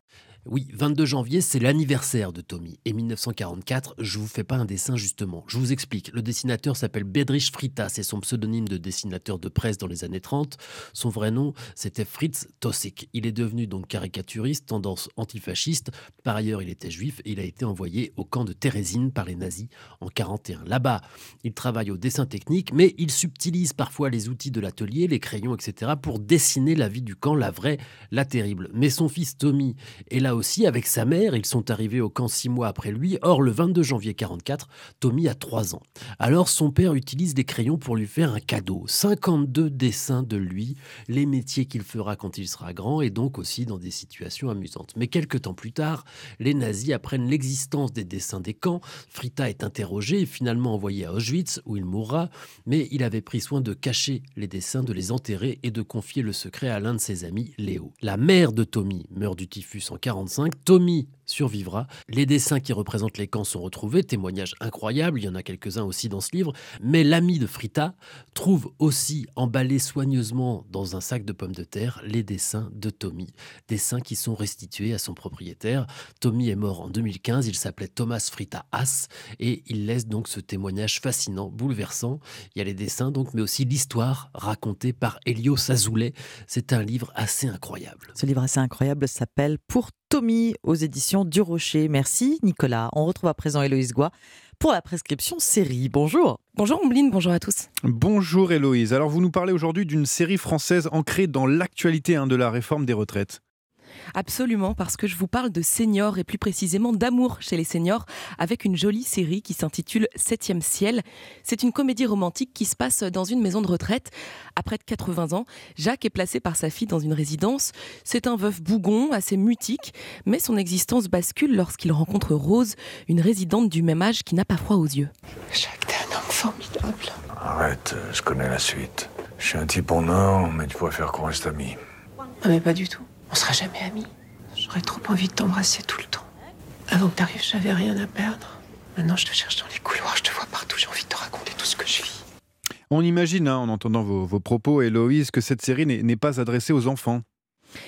Oui, 22 janvier, c'est l'anniversaire de Tommy. Et 1944, je vous fais pas un dessin justement. Je vous explique. Le dessinateur s'appelle Bedrich Frita, c'est son pseudonyme de dessinateur de presse dans les années 30. Son vrai nom, c'était Fritz Tossik. Il est devenu donc caricaturiste, tendance antifasciste. Par ailleurs, il était juif et il a été envoyé au camp de Térésine par les nazis en 41. Là-bas, il travaille au dessin technique, mais il subtilise parfois les outils de l'atelier, les crayons, etc., pour dessiner la vie du camp, la vraie, la terrible. Mais son fils Tommy est là aussi avec sa mère. Ils sont arrivés au camp six mois après lui. Or, le 22 janvier 44, Tommy a trois ans. Alors, son père utilise des crayons pour lui faire un cadeau. 52 dessins de lui, les métiers qu'il fera quand il sera grand et donc aussi dans des situations amusantes. Mais quelques temps plus tard, les nazis apprennent l'existence des dessins des camps. Frita est interrogé et finalement envoyé à Auschwitz où il mourra. Mais il avait pris soin de cacher les dessins, de les enterrer et de confier le secret à l'un de ses amis, Léo. La mère de Tommy meurt du typhus en 40 Tommy survivra. Les dessins qui représentent les camps sont retrouvés, témoignages incroyables, il y en a quelques-uns aussi dans ce livre, mais l'ami de Frita trouve aussi emballés soigneusement dans un sac de pommes de terre les dessins de Tommy, dessins qui sont restitués à son propriétaire. Tommy est mort en 2015, il s'appelait Thomas Frita Haas et il laisse donc ce témoignage fascinant, bouleversant. Il y a les dessins donc, mais aussi l'histoire racontée par Elio Azoulay. C'est un livre assez incroyable. Ce livre assez incroyable s'appelle Pour Tommy aux éditions du Rocher. Merci Nicolas. On retrouve à présent Héloïse Goua pour la prescription série. Bonjour. Bonjour Ombline, bonjour à tous. Bonjour Héloïse. Alors vous nous parlez aujourd'hui d'une série française ancrée dans l'actualité hein, de la réforme des retraites. Absolument, parce que je vous parle de seniors et plus précisément d'amour chez les seniors avec une jolie série qui s'intitule Septième ciel. C'est une comédie romantique qui se passe dans une maison de retraite. À près de 80 ans, Jacques est placé par sa fille dans une résidence. C'est un veuf bougon, assez mutique, mais son existence bascule lorsqu'il rencontre Rose, une résidente du même âge qui n'a pas froid aux yeux. Jacques, t'es un homme formidable. Arrête, je connais la suite. Je suis un type en or, mais tu pourrais faire qu'on reste amis. Ah, mais pas du tout. On sera jamais amis. J'aurais trop envie de t'embrasser tout le temps. Avant que t'arrives, j'avais rien à perdre. Maintenant, je te cherche dans les couloirs, je te vois partout, j'ai envie de te raconter tout ce que je vis. On imagine, hein, en entendant vos, vos propos, Héloïse, que cette série n'est n'est pas adressée aux enfants.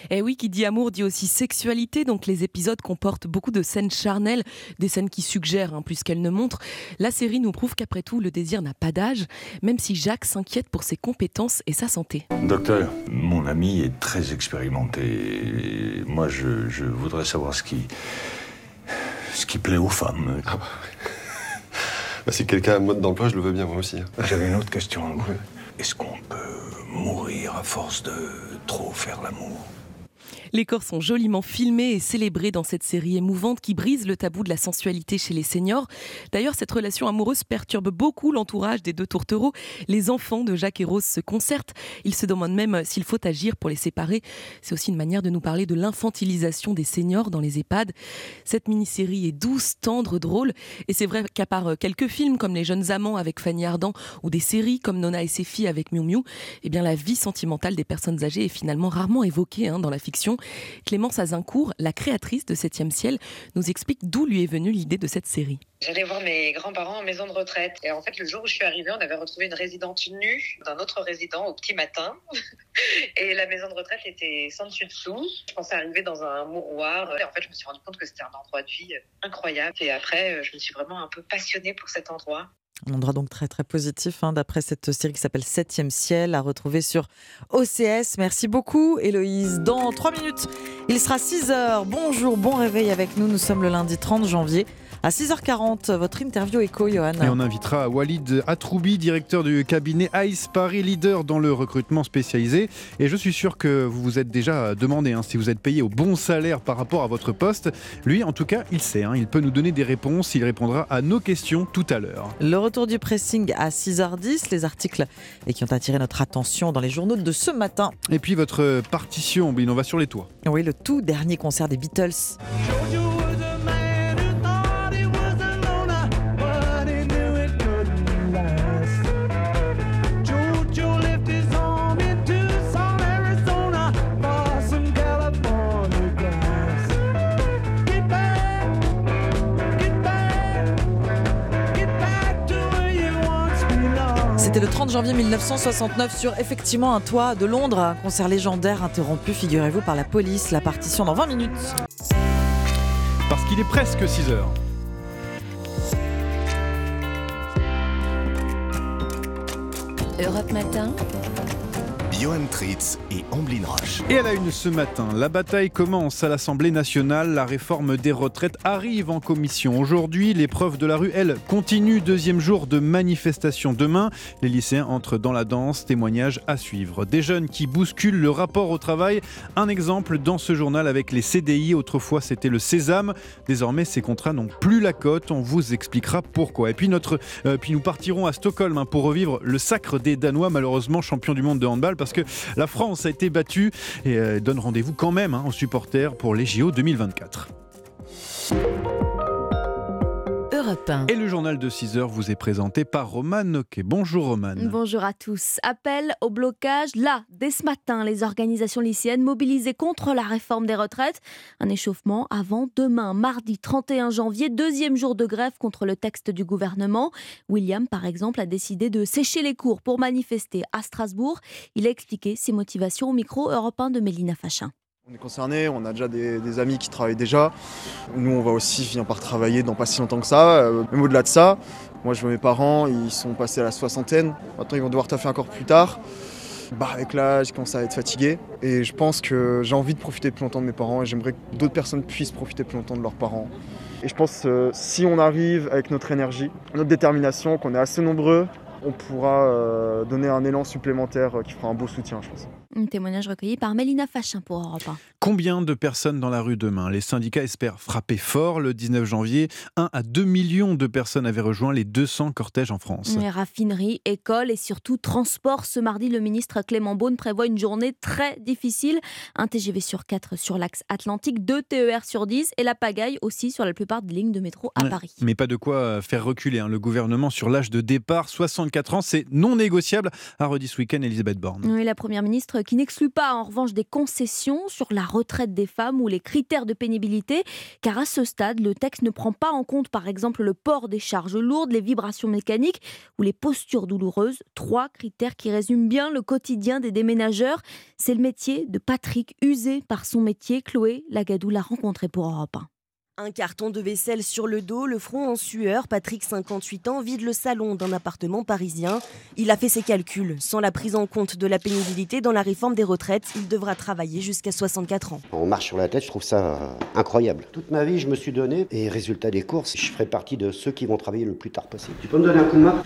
Et Eh oui, qui dit amour dit aussi sexualité, donc les épisodes comportent beaucoup de scènes charnelles, des scènes qui suggèrent hein, plus qu'elles ne montrent. La série nous prouve qu'après tout, le désir n'a pas d'âge, même si Jacques s'inquiète pour ses compétences et sa santé. Docteur, mon ami est très expérimenté. Et Moi, je, je voudrais savoir ce qui. ce qui plaît aux femmes. Bah, si quelqu'un a un mode d'emploi, je le veux bien, moi aussi. hein. J'avais une autre question. Est-ce qu'on peut mourir à force de trop faire l'amour? Les corps sont joliment filmés et célébrés dans cette série émouvante qui brise le tabou de la sensualité chez les seniors. D'ailleurs, cette relation amoureuse perturbe beaucoup l'entourage des deux tourtereaux. Les enfants de Jacques et Rose se concertent. Ils se demandent même s'il faut agir pour les séparer. C'est aussi une manière de nous parler de l'infantilisation des seniors dans les EHPAD. Cette mini-série est douce, tendre, drôle. Et c'est vrai qu'à part euh, quelques films comme Les Jeunes Amants avec Fanny Ardant ou des séries comme Nona et ses filles avec Miu Miu, eh bien la vie sentimentale des personnes âgées est finalement rarement évoquée hein, dans la fiction. Clémence Azincourt, la créatrice de Septième Ciel, nous explique d'où lui est venue l'idée de cette série. J'allais voir mes grands-parents en maison de retraite. Et en fait, le jour où je suis arrivée, on avait retrouvé une résidente nue d'un autre résident au petit matin. Et la maison de retraite était sans dessus dessous. Je pensais arriver dans un mouroir. Et en fait, je me suis rendu compte que c'était un endroit de vie incroyable. Et après, je me suis vraiment un peu passionnée pour cet endroit. Un endroit donc très très positif hein, d'après cette série qui s'appelle Septième ciel à retrouver sur OCS. Merci beaucoup Héloïse. Dans trois minutes, il sera 6 heures. Bonjour, bon réveil avec nous. Nous sommes le lundi 30 janvier. À 6h40, votre interview écho, Johan. Et on invitera Walid Atroubi, directeur du cabinet ICE Paris, leader dans le recrutement spécialisé. Et je suis sûr que vous vous êtes déjà demandé hein, si vous êtes payé au bon salaire par rapport à votre poste. Lui, en tout cas, il sait. hein, il peut nous donner des réponses. Il répondra à nos questions tout à l'heure. Le retour du pressing à 6h10, les articles et qui ont attiré notre attention dans les journaux de ce matin. Et puis votre partition, on va sur les toits. Oui, le tout dernier concert des Beatles. C'était le 30 janvier 1969 sur effectivement un toit de Londres, un concert légendaire interrompu, figurez-vous, par la police. La partition dans 20 minutes. Parce qu'il est presque 6 heures. Europe Matin. Johan Tritz et Amblin Roche. Et à la une ce matin, la bataille commence à l'Assemblée nationale. La réforme des retraites arrive en commission. Aujourd'hui, l'épreuve de la rue, elle, continue. Deuxième jour de manifestation demain. Les lycéens entrent dans la danse. Témoignage à suivre. Des jeunes qui bousculent le rapport au travail. Un exemple dans ce journal avec les CDI. Autrefois, c'était le sésame. Désormais, ces contrats n'ont plus la cote. On vous expliquera pourquoi. Et puis, notre, euh, puis nous partirons à Stockholm hein, pour revivre le sacre des Danois, malheureusement champions du monde de handball, que la France a été battue et euh, donne rendez-vous quand même hein, aux supporters pour les JO 2024. Europe 1. Et le journal de 6 heures vous est présenté par Roman Noquet. Bonjour Roman. Bonjour à tous. Appel au blocage là, dès ce matin, les organisations lycéennes mobilisées contre la réforme des retraites. Un échauffement avant demain, mardi 31 janvier, deuxième jour de grève contre le texte du gouvernement. William, par exemple, a décidé de sécher les cours pour manifester à Strasbourg. Il a expliqué ses motivations au micro européen de Mélina Fachin. On est concerné, on a déjà des, amis qui travaillent déjà. Nous, on va aussi finir par travailler dans pas si longtemps que ça. Euh, même au-delà de ça, moi, je vois mes parents, ils sont passés à la soixantaine. Maintenant, ils vont devoir taffer encore plus tard. Bah, avec l'âge, ils commencent à être fatigués. Et je pense que j'ai envie de profiter plus longtemps de mes parents et j'aimerais que d'autres personnes puissent profiter plus longtemps de leurs parents. Et je pense que si on arrive avec notre énergie, notre détermination, qu'on est assez nombreux, on pourra euh, donner un élan supplémentaire euh, qui fera un beau soutien, je pense. Un témoignage recueilli par Mélina Fachin pour Europe 1. Combien de personnes dans la rue demain? Les syndicats espèrent frapper fort le 19 janvier. 1 à 2 millions de personnes avaient rejoint les 200 cortèges en France. Les raffineries, écoles et surtout transport. Ce mardi, le ministre Clément Beaune prévoit une journée très difficile. Un TGV sur 4 sur l'axe Atlantique, 2 TER sur 10 et la pagaille aussi sur la plupart des lignes de métro à Ouais, Paris. Mais pas de quoi faire reculer hein, le gouvernement sur l'âge de départ. 64 ans, c'est non négociable, a redit ce week-end Elisabeth Borne. Oui, la première ministre qui n'exclut pas en revanche des concessions sur la retraite des femmes ou les critères de pénibilité, car à ce stade, le texte ne prend pas en compte par exemple le port des charges lourdes, les vibrations mécaniques ou les postures douloureuses, trois critères qui résument bien le quotidien des déménageurs. C'est le métier de Patrick, usé par son métier. Chloé Lagadou l'a rencontré pour Europe 1. Un carton de vaisselle sur le dos, le front en sueur, Patrick, 58 ans, vide le salon d'un appartement parisien. Il a fait ses calculs. Sans la prise en compte de la pénibilité dans la réforme des retraites, il devra travailler jusqu'à 64 ans. On marche sur la tête, je trouve ça euh, incroyable. Toute ma vie, je me suis donné, et résultat des courses, je ferai partie de ceux qui vont travailler le plus tard possible. Tu peux me donner un coup de main?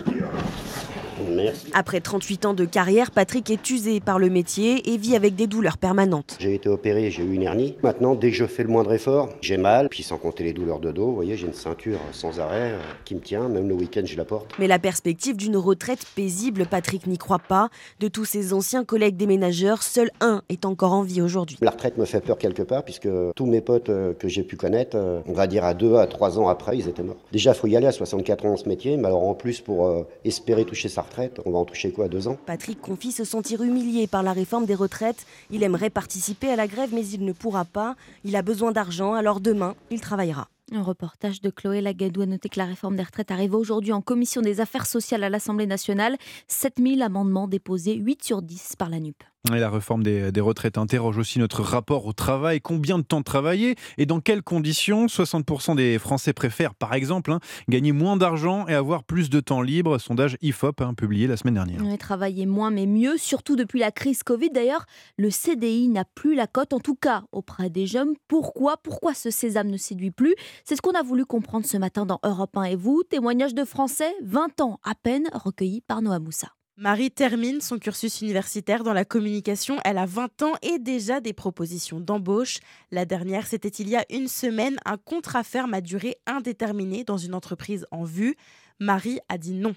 Merci. Après 38 ans de carrière, Patrick est usé par le métier et vit avec des douleurs permanentes. J'ai été opéré, j'ai eu une hernie. Maintenant, dès que je fais le moindre effort, j'ai mal, puis sans compter les douleurs de dos, vous voyez, j'ai une ceinture sans arrêt euh, qui me tient, même le week-end, je la porte. Mais la perspective d'une retraite paisible, Patrick n'y croit pas. De tous ses anciens collègues déménageurs, seul un est encore en vie aujourd'hui. La retraite me fait peur quelque part, puisque tous mes potes euh, que j'ai pu connaître, euh, on va dire à 2 à 3 ans après, ils étaient morts. Déjà, il faut y aller à 64 ans dans ce métier, mais alors en plus, pour espérer toucher sa retraite, on va en toucher quoi, à 2 ans? Patrick confie se sentir humilié par la réforme des retraites. Il aimerait participer à la grève, mais il ne pourra pas. Il a besoin d'argent, alors demain, il travaillera. Un reportage de Chloé Lagadou a noté que la réforme des retraites arrive aujourd'hui en commission des affaires sociales à l'Assemblée nationale. 7000 amendements déposés, 8 sur 10 par la NUP. La réforme des, retraites interroge aussi notre rapport au travail. Combien de temps travailler et dans quelles conditions? 60% des Français préfèrent, par exemple, hein, gagner moins d'argent et avoir plus de temps libre. Sondage IFOP hein, publié la semaine dernière. Ouais, travailler moins mais mieux, surtout depuis la crise Covid. D'ailleurs, le CDI n'a plus la cote, en tout cas auprès des jeunes. Pourquoi? Pourquoi ce sésame ne séduit plus? C'est ce qu'on a voulu comprendre ce matin dans Europe 1 et vous. Témoignage de Français, 20 ans à peine, recueillis par Noah Moussa. Marie termine son cursus universitaire dans la communication. Elle a 20 ans et déjà des propositions d'embauche. La dernière, c'était il y a une semaine, un contrat ferme à durée indéterminée dans une entreprise en vue. Marie a dit non.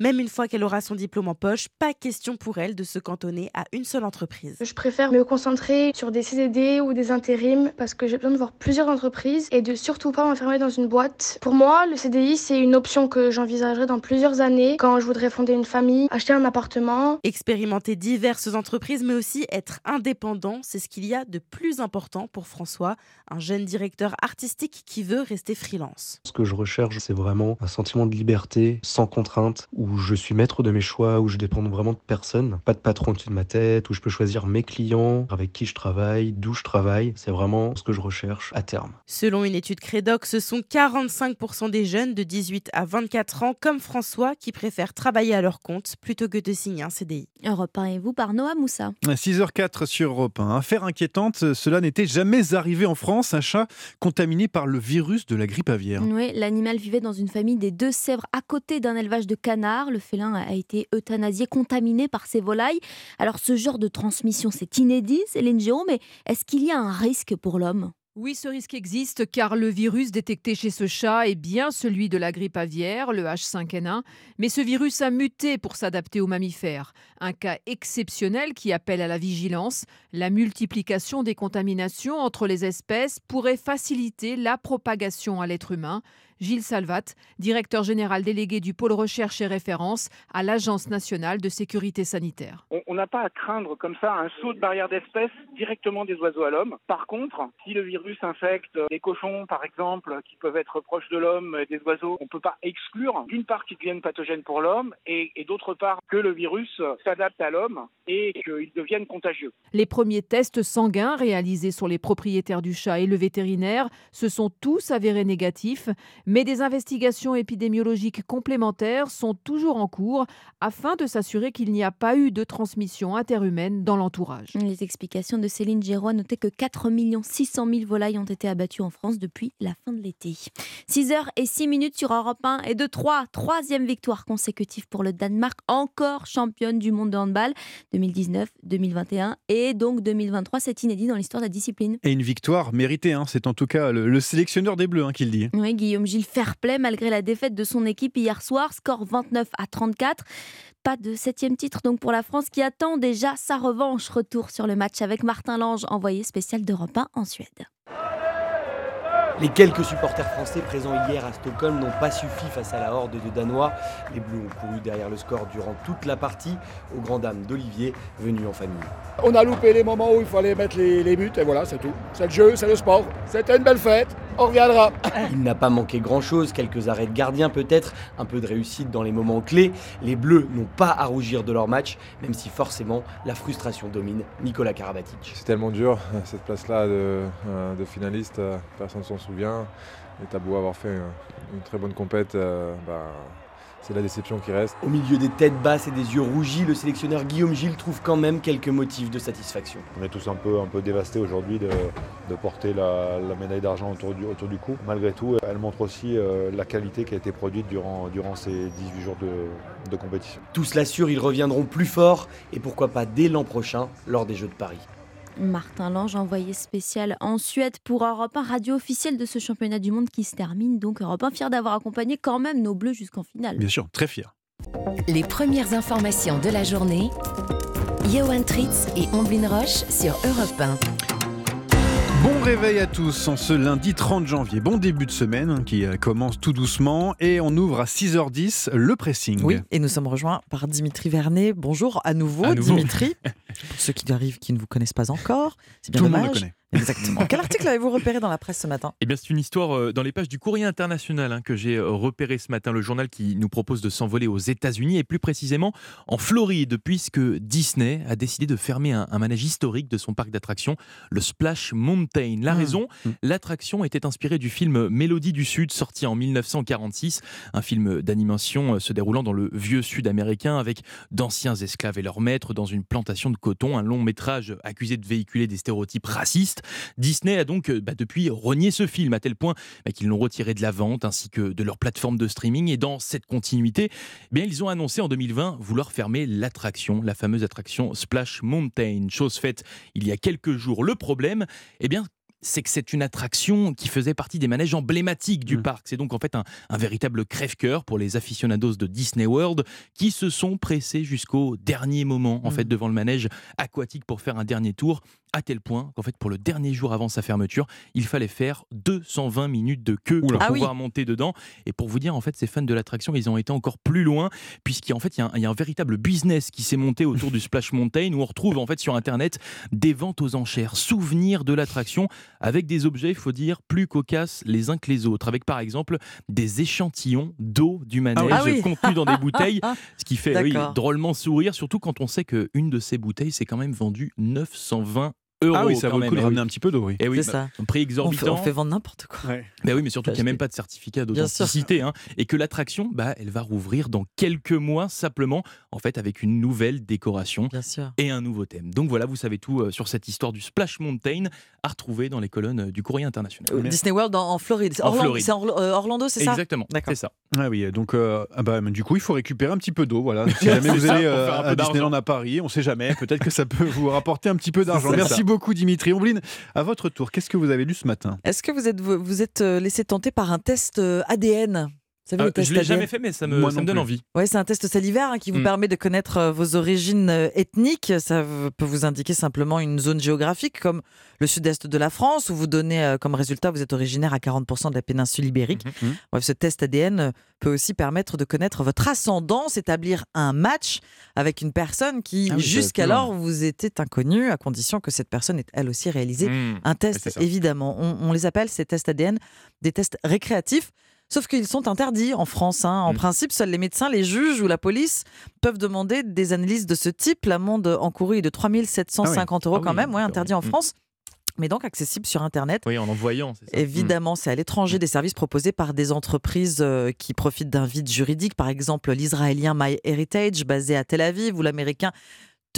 Même une fois qu'elle aura son diplôme en poche, pas question pour elle de se cantonner à une seule entreprise. Je préfère me concentrer sur des CDD ou des intérims parce que j'ai besoin de voir plusieurs entreprises et de surtout pas m'enfermer dans une boîte. Pour moi, le CDI, c'est une option que j'envisagerai dans plusieurs années quand je voudrais fonder une famille, acheter un appartement. Expérimenter diverses entreprises, mais aussi être indépendant, c'est ce qu'il y a de plus important pour François, un jeune directeur artistique qui veut rester freelance. Ce que je recherche, c'est vraiment un sentiment de liberté, sans contrainte où je suis maître de mes choix, où je dépends vraiment de personne, pas de patron au-dessus de ma tête, où je peux choisir mes clients, avec qui je travaille, d'où je travaille. C'est vraiment ce que je recherche à terme. Selon une étude Crédoc, ce sont 45% des jeunes de 18 à 24 ans, comme François, qui préfèrent travailler à leur compte plutôt que de signer un CDI. Europe 1 et vous par Noah Moussa. 6h04 sur Europe 1. Affaire inquiétante, cela n'était jamais arrivé en France. Un chat contaminé par le virus de la grippe aviaire. Oui, l'animal vivait dans une famille des Deux-Sèvres à côté d'un élevage de canards. Le félin a été euthanasié, contaminé par ces volailles. Alors ce genre de transmission, c'est inédit, Céline Géraud, mais est-ce qu'il y a un risque pour l'homme? Oui, ce risque existe car le virus détecté chez ce chat est bien celui de la grippe aviaire, le H5N1, mais ce virus a muté pour s'adapter aux mammifères. Un cas exceptionnel qui appelle à la vigilance. La multiplication des contaminations entre les espèces pourrait faciliter la propagation à l'être humain. Gilles Salvat, directeur général délégué du pôle recherche et référence à l'Agence nationale de sécurité sanitaire. On n'a pas à craindre comme ça un saut de barrière d'espèces directement des oiseaux à l'homme. Par contre, si le virus infecte des cochons, par exemple, qui peuvent être proches de l'homme, des oiseaux, on ne peut pas exclure d'une part qu'ils deviennent pathogènes pour l'homme et, et d'autre part que le virus s'adapte à l'homme et qu'il devienne contagieux. Les premiers tests sanguins réalisés sur les propriétaires du chat et le vétérinaire se sont tous avérés négatifs mais des investigations épidémiologiques complémentaires sont toujours en cours afin de s'assurer qu'il n'y a pas eu de transmission interhumaine dans l'entourage. Les explications de Céline Géraud notaient que 4 600 000 volailles ont été abattues en France depuis la fin de l'été. 6 h et 6 minutes sur Europe 1 et de 3, troisième victoire consécutive pour le Danemark, encore championne du monde de handball 2019, 2021 et donc 2023. C'est inédit dans l'histoire de la discipline. Et une victoire méritée, hein. c'est en tout cas le, le sélectionneur des Bleus hein, qui le dit. Oui, Guillaume Gilles fair play malgré la défaite de son équipe hier soir, score 29 à 34. Pas de septième titre donc pour la France qui attend déjà sa revanche. Retour sur le match avec Martin Lange, envoyé spécial d'Europe 1 en Suède. Les quelques supporters français présents hier à Stockholm n'ont pas suffi face à la horde de Danois. Les Bleus ont couru derrière le score durant toute la partie, aux grandes dames d'Olivier, venu en famille. On a loupé les moments où il fallait mettre les, les buts et voilà, c'est tout. C'est le jeu, c'est le sport. C'était une belle fête. On reviendra. Il n'a pas manqué grand-chose, quelques arrêts de gardien peut-être, un peu de réussite dans les moments clés. Les Bleus n'ont pas à rougir de leur match, même si forcément la frustration domine Nicolas Karabatic. C'est tellement dur, cette place-là de, euh, de finaliste, euh, personne ne s'en souvient. Et t'as beau avoir fait une très bonne compète, euh, bah, c'est la déception qui reste. Au milieu des têtes basses et des yeux rougis, le sélectionneur Guillaume Gilles trouve quand même quelques motifs de satisfaction. On est tous un peu, un peu dévastés aujourd'hui de, de porter la, la médaille d'argent autour du, autour du cou. Malgré tout, elle montre aussi euh, la qualité qui a été produite durant, durant ces 18 jours de, de compétition. Tout cela sûr, ils reviendront plus forts et pourquoi pas dès l'an prochain lors des Jeux de Paris. Martin Lange, envoyé spécial en Suède pour Europe 1, radio officielle de ce championnat du monde qui se termine. Donc Europe 1, fier d'avoir accompagné quand même nos Bleus jusqu'en finale. Bien sûr, très fier. Les premières informations de la journée. Johan Tritz et Omblin Roche sur Europe 1. Bon réveil à tous en ce lundi 30 janvier. Bon début de semaine hein, qui euh, commence tout doucement et on ouvre à 6h10 le pressing. Oui, et nous sommes rejoints par Dimitri Vernet. Bonjour à nouveau, À nouveau. Dimitri. Pour ceux qui arrivent qui ne vous connaissent pas encore, c'est bien Tout le monde dommage. le connaît. Exactement. Quel article avez-vous repéré dans la presse ce matin? Eh bien, c'est une histoire euh, dans les pages du Courrier international hein, que j'ai euh, repéré ce matin. Le journal qui nous propose de s'envoler aux États-Unis et plus précisément en Floride, puisque Disney a décidé de fermer un, un manège historique de son parc d'attractions, le Splash Mountain. La Ah. raison, l'attraction était inspirée du film Mélodie du Sud, sorti en 1946, un film d'animation euh, se déroulant dans le vieux Sud américain avec d'anciens esclaves et leurs maîtres dans une plantation de coton, un long métrage accusé de véhiculer des stéréotypes racistes. Disney a donc euh, bah, depuis renié ce film à tel point bah, qu'ils l'ont retiré de la vente ainsi que de leur plateforme de streaming. Et dans cette continuité, eh bien, ils ont annoncé en 2020 vouloir fermer l'attraction, la fameuse attraction Splash Mountain. Chose faite il y a quelques jours. Le problème, eh bien, c'est que c'est une attraction qui faisait partie des manèges emblématiques du parc. C'est donc en fait un, un véritable crève-cœur pour les aficionados de Disney World qui se sont pressés jusqu'au dernier moment en fait devant le manège aquatique pour faire un dernier tour à tel point qu'en fait pour le dernier jour avant sa fermeture, il fallait faire 220 minutes de queue pour Ah oui. pouvoir monter dedans. Et pour vous dire en fait, ces fans de l'attraction, ils ont été encore plus loin puisqu'en fait il y, a un- il y a un véritable business qui s'est monté autour du Splash Mountain où on retrouve en fait sur internet des ventes aux enchères, souvenirs de l'attraction avec des objets, il faut dire, plus cocasses les uns que les autres, avec par exemple des échantillons d'eau du manège Ah oui. contenus dans des bouteilles, ce qui fait oui, drôlement sourire, surtout quand on sait qu'une de ces bouteilles s'est quand même vendue 920 euros. Ah oui, ça vaut le coup de Eh ramener oui. un petit peu d'eau, oui. Eh oui, C'est bah, ça. un prix on exorbitant. fait, on fait vendre n'importe quoi. Ben oui, mais surtout qu'il n'y a même pas de certificat d'authenticité. hein, et que l'attraction, bah, elle va rouvrir dans quelques mois simplement, en fait, avec une nouvelle décoration et un nouveau thème. Donc voilà, vous savez tout euh, sur cette histoire du Splash Mountain à retrouver dans les colonnes euh, du Courrier international. Euh, Disney World en, en Floride. En Orlando, Floride. c'est euh, Orlando, c'est ça? Exactement, D'accord. c'est ça. Ah oui, donc euh, ah bah, du coup, il faut récupérer un petit peu d'eau. Voilà. Si jamais vous allez euh, à. Disneyland à Paris, on sait jamais. Peut-être que ça peut vous rapporter un petit peu d'argent. Merci ça. Beaucoup, Dimitri. Ombline, à votre tour, qu'est-ce que vous avez lu ce matin? Est-ce que vous êtes, vous, êtes euh, laissé tenter par un test euh, ADN Vous savez, Euh, le test je l'ai ADN? jamais fait, mais ça me, ça donne plus. envie. Ouais, c'est un test salivaire hein, qui vous Mm. permet de connaître euh, vos origines euh, ethniques. Ça peut vous indiquer simplement une zone géographique comme le sud-est de la France, où vous donnez euh, comme résultat vous êtes originaire à 40% de la péninsule ibérique. Mhm. Bref, ce test ADN peut aussi permettre de connaître votre ascendance, établir un match avec une personne qui, Ah oui, jusqu'alors, vous était inconnue, à condition que cette personne ait elle aussi réalisé Mmh. un test, évidemment. On, on les appelle, ces tests ADN, des tests récréatifs. Sauf qu'ils sont interdits en France. hein. En Mmh. principe, seuls les médecins, les juges ou la police peuvent demander des analyses de ce type. L'amende encourue est de 3750 euros Ah quand oui, même, ouais, interdit en. Mmh. France. Mais donc accessible sur Internet. Oui, en envoyant, ça. Évidemment, c'est à l'étranger des services proposés par des entreprises euh, qui profitent d'un vide juridique, par exemple l'israélien MyHeritage basé à Tel Aviv ou l'américain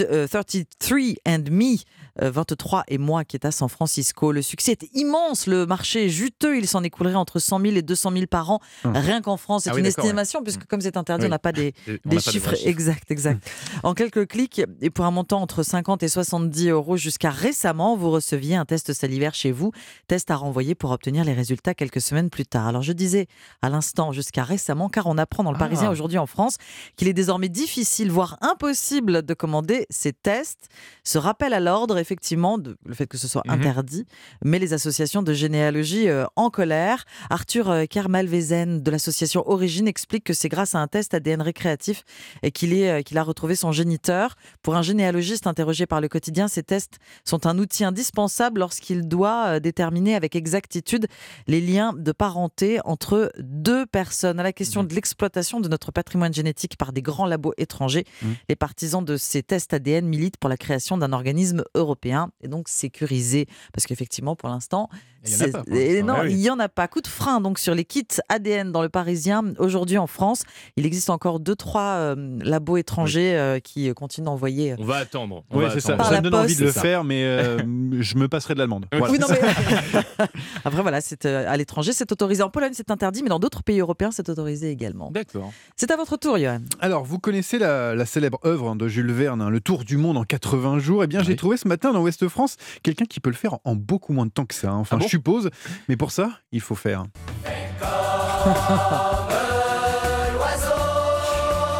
euh, 33 and Me, euh, 23 et moi qui est à San Francisco. Le succès est immense, le marché est juteux, il s'en écoulerait entre 100 000 et 200 000 par an, Hum. rien qu'en France. C'est Ah oui, une ouais. estimation, puisque comme c'est interdit, Oui. on n'a pas des, pas de chiffres exacts. exact. en quelques clics, et pour un montant entre 50 et 70 euros jusqu'à récemment, vous receviez un test salivaire chez vous, test à renvoyer pour obtenir les résultats quelques semaines plus tard. Alors je disais à l'instant jusqu'à récemment, car on apprend dans le Ah. Parisien aujourd'hui en France qu'il est désormais difficile, voire impossible de commander ces tests. Ce rappel à l'ordre, effectivement, de, le fait que ce soit Mhm. interdit, met les associations de généalogie euh, en colère. Arthur euh, Kermalvezen de l'association Origine explique que c'est grâce à un test ADN récréatif et qu'il euh, qu'il a retrouvé son géniteur. Pour un généalogiste interrogé par le quotidien, ces tests sont un outil indispensable lorsqu'il doit euh, déterminer avec exactitude les liens de parenté entre deux personnes. À la question de l'exploitation de notre patrimoine génétique par des grands labos étrangers, Mhm. les partisans de ces tests ADN militent pour la création d'un organisme européen et donc sécurisé. Parce qu'effectivement, pour l'instant, Il en Ah oui. n'y en a pas. Coup de frein donc sur les kits ADN dans le Parisien. Aujourd'hui en France, il existe encore deux, trois euh, labos étrangers euh, qui euh, continuent d'envoyer. euh, On va attendre. on Oui, va c'est ça. Ça me donne envie de le ça. faire, mais euh, je me passerai de l'allemande. Voilà. Oui, non, mais- Après, voilà, c'est euh, à l'étranger, c'est autorisé. En Pologne, c'est interdit, mais dans d'autres pays européens, c'est autorisé également. D'accord. C'est à votre tour, Johan. Alors, vous connaissez la, la célèbre œuvre de Jules Verne, hein, Le Tour du monde en 80 jours. Eh bien, j'ai trouvé ce matin dans Ouest France quelqu'un qui peut le faire en beaucoup moins de temps que ça. hein. Enfin, Ah bon je suppose. Mais pour ça, il faut faire.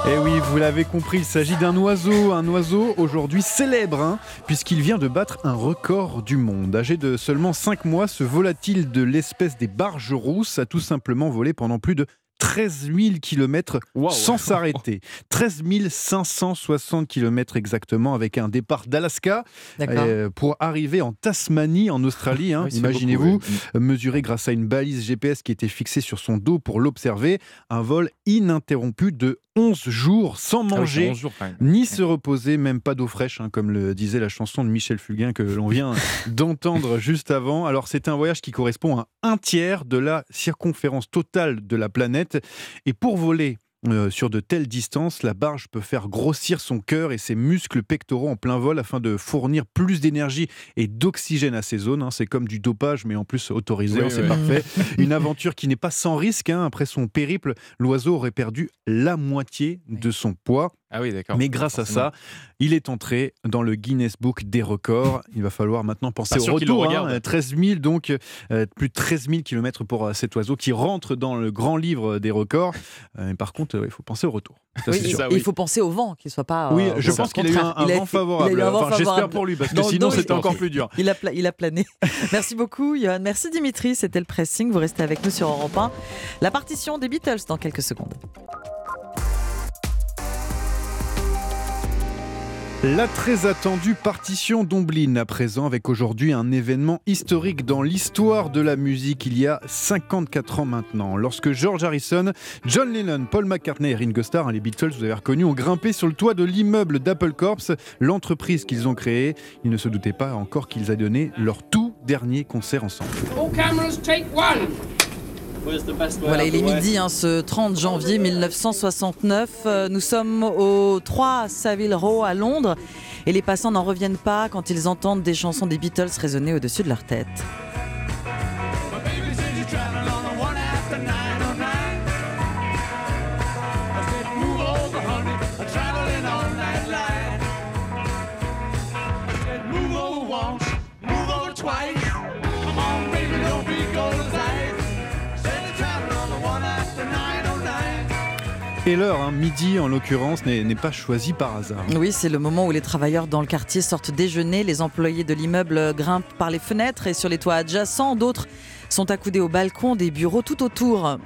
Eh oui, vous l'avez compris, il s'agit d'un oiseau, un oiseau aujourd'hui célèbre, hein, puisqu'il vient de battre un record du monde. Âgé de seulement 5 mois, ce volatile de l'espèce des barges rousses a tout simplement volé pendant plus de 13 000 km Wow. sans s'arrêter. 13 560 km exactement, avec un départ d'Alaska euh, pour arriver en Tasmanie, en Australie. hein. Oui, Imaginez-vous, euh, mesuré grâce à une balise GPS qui était fixée sur son dos pour l'observer. Un vol ininterrompu de 11 jours sans Ah oui, manger 11 jours quand même. ni se reposer, même pas d'eau fraîche, hein, comme le disait la chanson de Michel Fugain que l'on vient d'entendre juste avant. Alors c'est un voyage qui correspond à un tiers de la circonférence totale de la planète. Et pour voler euh, sur de telles distances, la barge peut faire grossir son cœur et ses muscles pectoraux en plein vol afin de fournir plus d'énergie et d'oxygène à ces zones. hein. C'est comme du dopage, mais en plus autorisé, Oui, hein, c'est oui. parfait. Une aventure qui n'est pas sans risque. hein. Après son périple, l'oiseau aurait perdu la moitié de son poids. Ah oui, d'accord. Mais grâce à ça, il est entré dans le Guinness Book des records. Il va falloir maintenant penser Pas au retour. regarde. hein. 13 000, donc euh, plus de 13 000 km pour euh, cet oiseau qui rentre dans le grand livre des records. Euh, mais par contre, euh, il faut penser au retour. Ça, Oui, il faut penser au vent, qu'il soit pas. Oui, euh, je au pense qu'il a eu un, vent favorable. il a eu un vent Enfin, j'espère pour lui, parce que Non, sinon non, c'était encore plus dur. Il a, pla- il a plané. Merci beaucoup, Johan. Merci, Dimitri. C'était le pressing. Vous restez avec nous sur Europe 1. La partition des Beatles dans quelques secondes. La très attendue partition d'Omblin à présent avec aujourd'hui un événement historique dans l'histoire de la musique il y a 54 ans maintenant. Lorsque George Harrison, John Lennon, Paul McCartney et Ringo Starr, hein, les Beatles vous avez reconnu, ont grimpé sur le toit de l'immeuble d'Apple Corps, l'entreprise qu'ils ont créée. Ils ne se doutaient pas encore qu'ils allaient donner leur tout dernier concert ensemble. All cameras, take one. Voilà, il est midi, hein, ce 30 janvier 1969. Euh, Nous sommes au 3 Savile Row à Londres et les passants n'en reviennent pas quand ils entendent des chansons des Beatles résonner au-dessus de leur tête. Et l'heure, hein, midi en l'occurrence, n'est pas choisie par hasard. Oui, c'est le moment où les travailleurs dans le quartier sortent déjeuner. Les employés de l'immeuble grimpent par les fenêtres et sur les toits adjacents. D'autres sont accoudés au balcon des bureaux tout autour.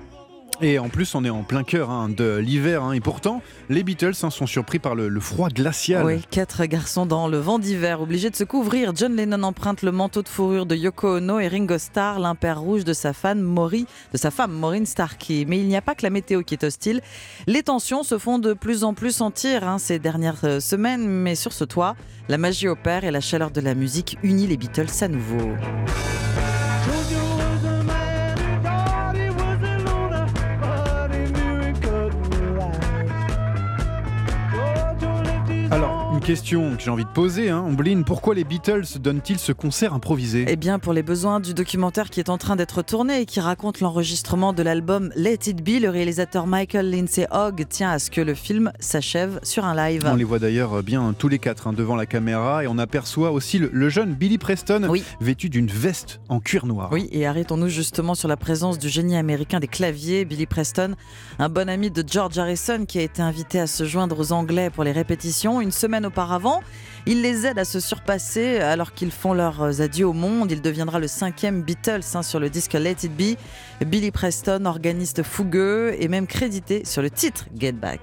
Et en plus, on est en plein cœur hein, de l'hiver. hein. et pourtant, les Beatles hein, sont surpris par le, froid glacial. Oui, quatre garçons dans le vent d'hiver, obligés de se couvrir. John Lennon emprunte le manteau de fourrure de Yoko Ono et Ringo Starr l'impair rouge de sa femme, Maury, de sa femme Maureen Starkey. Mais il n'y a pas que la météo qui est hostile. Les tensions se font de plus en plus sentir ces dernières euh, semaines, mais sur ce toit, la magie opère et la chaleur de la musique unit les Beatles à nouveau. Question que j'ai envie de poser, hein, Ombline, pourquoi les Beatles donnent-ils ce concert improvisé? Eh bien, pour les besoins du documentaire qui est en train d'être tourné et qui raconte l'enregistrement de l'album Let It Be, le réalisateur Michael Lindsay Hogg tient à ce que le film s'achève sur un live. On les voit d'ailleurs bien tous les quatre hein, devant la caméra et on aperçoit aussi le, le jeune Billy Preston vêtu d'une veste en cuir noir. Oui, et arrêtons-nous justement sur la présence du génie américain des claviers, Billy Preston, un bon ami de George Harrison qui a été invité à se joindre aux Anglais pour les répétitions. Une semaine auparavant. Il les aide à se surpasser alors qu'ils font leurs adieux au monde. Il deviendra le cinquième Beatles hein, sur le disque Let It Be. Billy Preston, organiste fougueux, et même crédité sur le titre Get Back.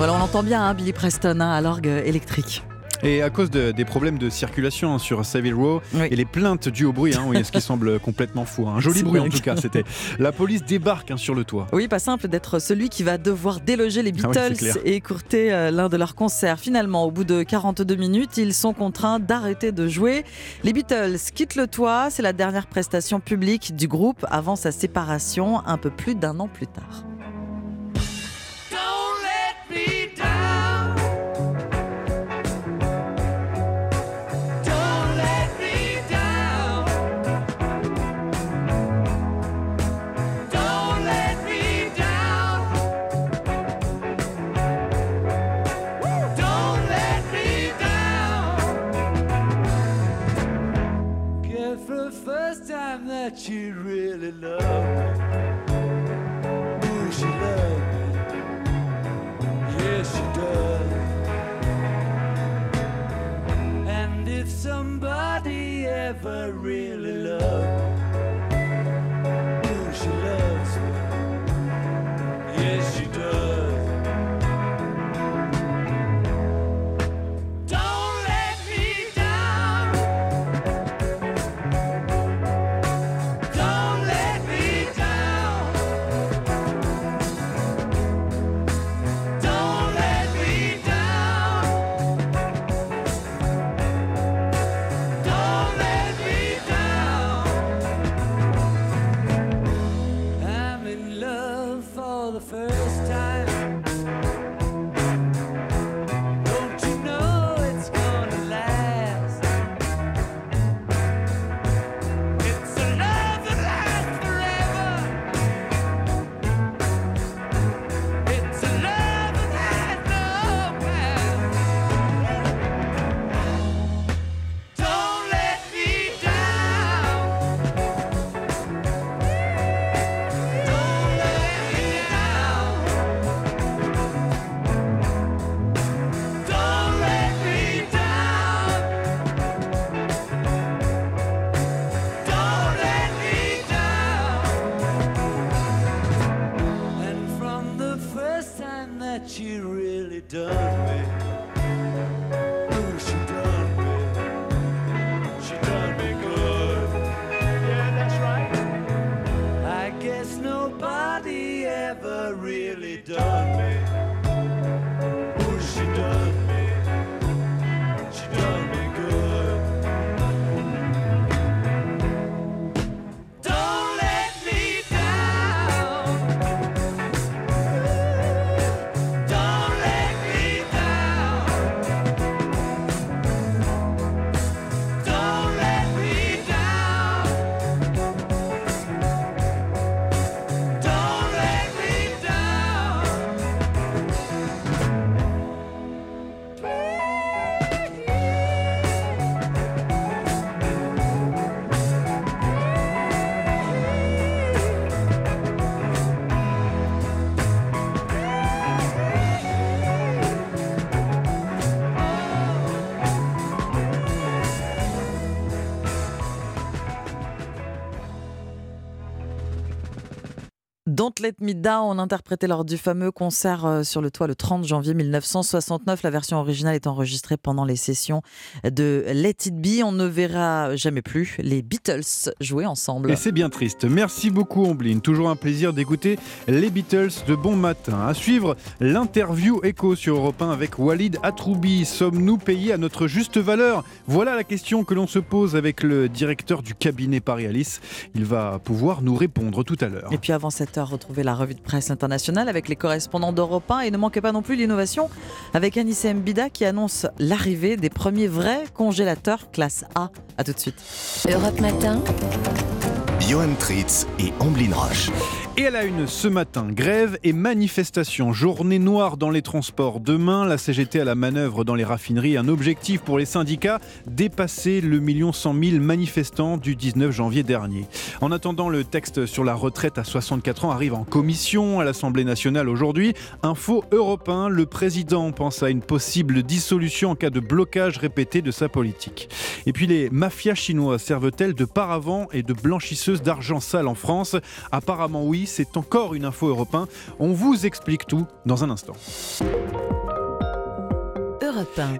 Voilà, on entend bien hein, Billy Preston hein, à l'orgue électrique. Et à cause de- des problèmes de circulation hein, sur Savile Row et les plaintes dues au bruit, hein, oui, ce qui semble complètement fou. hein. Un joli bruit en tout cas, c'était. La police débarque sur le toit. Oui, pas simple d'être celui qui va devoir déloger les Ah oui, Beatles et écourter euh, l'un de leurs concerts. Finalement, au bout de 42 minutes, ils sont contraints d'arrêter de jouer. Les Beatles quittent le toit. C'est la dernière prestation publique du groupe avant sa séparation un peu plus d'un an plus tard. That you really love me. Ooh, she loves me. Yes, she does. And if somebody ever really loves me, Let Me Down, interprété lors du fameux concert euh, sur le toit le 30 janvier 1969. La version originale est enregistrée pendant les sessions de Let It Be. On ne verra jamais plus les Beatles jouer ensemble. Et c'est bien triste. Merci beaucoup, Ombline. Toujours un plaisir d'écouter les Beatles de bon matin. À suivre l'interview écho sur Europe 1 avec Walid Atroubi. Sommes-nous payés à notre juste valeur? Voilà la question que l'on se pose avec le directeur du cabinet Paris Alice. Il va pouvoir nous répondre tout à l'heure. Et puis avant cette heure, la revue de presse internationale avec les correspondants d'Europe 1 et ne manquez pas non plus l'innovation avec Anissé Mbida qui annonce l'arrivée des premiers vrais congélateurs classe A. A tout de suite. Europe Matin. Johan Tritz et Amblin Roche. Et à la une ce matin, grève et manifestation. Journée noire dans les transports. Demain, la CGT à la manœuvre dans les raffineries. Un objectif pour les syndicats, dépasser le million cent mille manifestants du 19 janvier dernier. En attendant, le texte sur la retraite à 64 ans arrive en commission à l'Assemblée nationale aujourd'hui. Info européen, le président pense à une possible dissolution en cas de blocage répété de sa politique. Et puis les mafias chinoises servent-elles de paravent et de blanchisseuses d'argent sale en France? Apparemment oui, c'est encore une info européen. On vous explique tout dans un instant.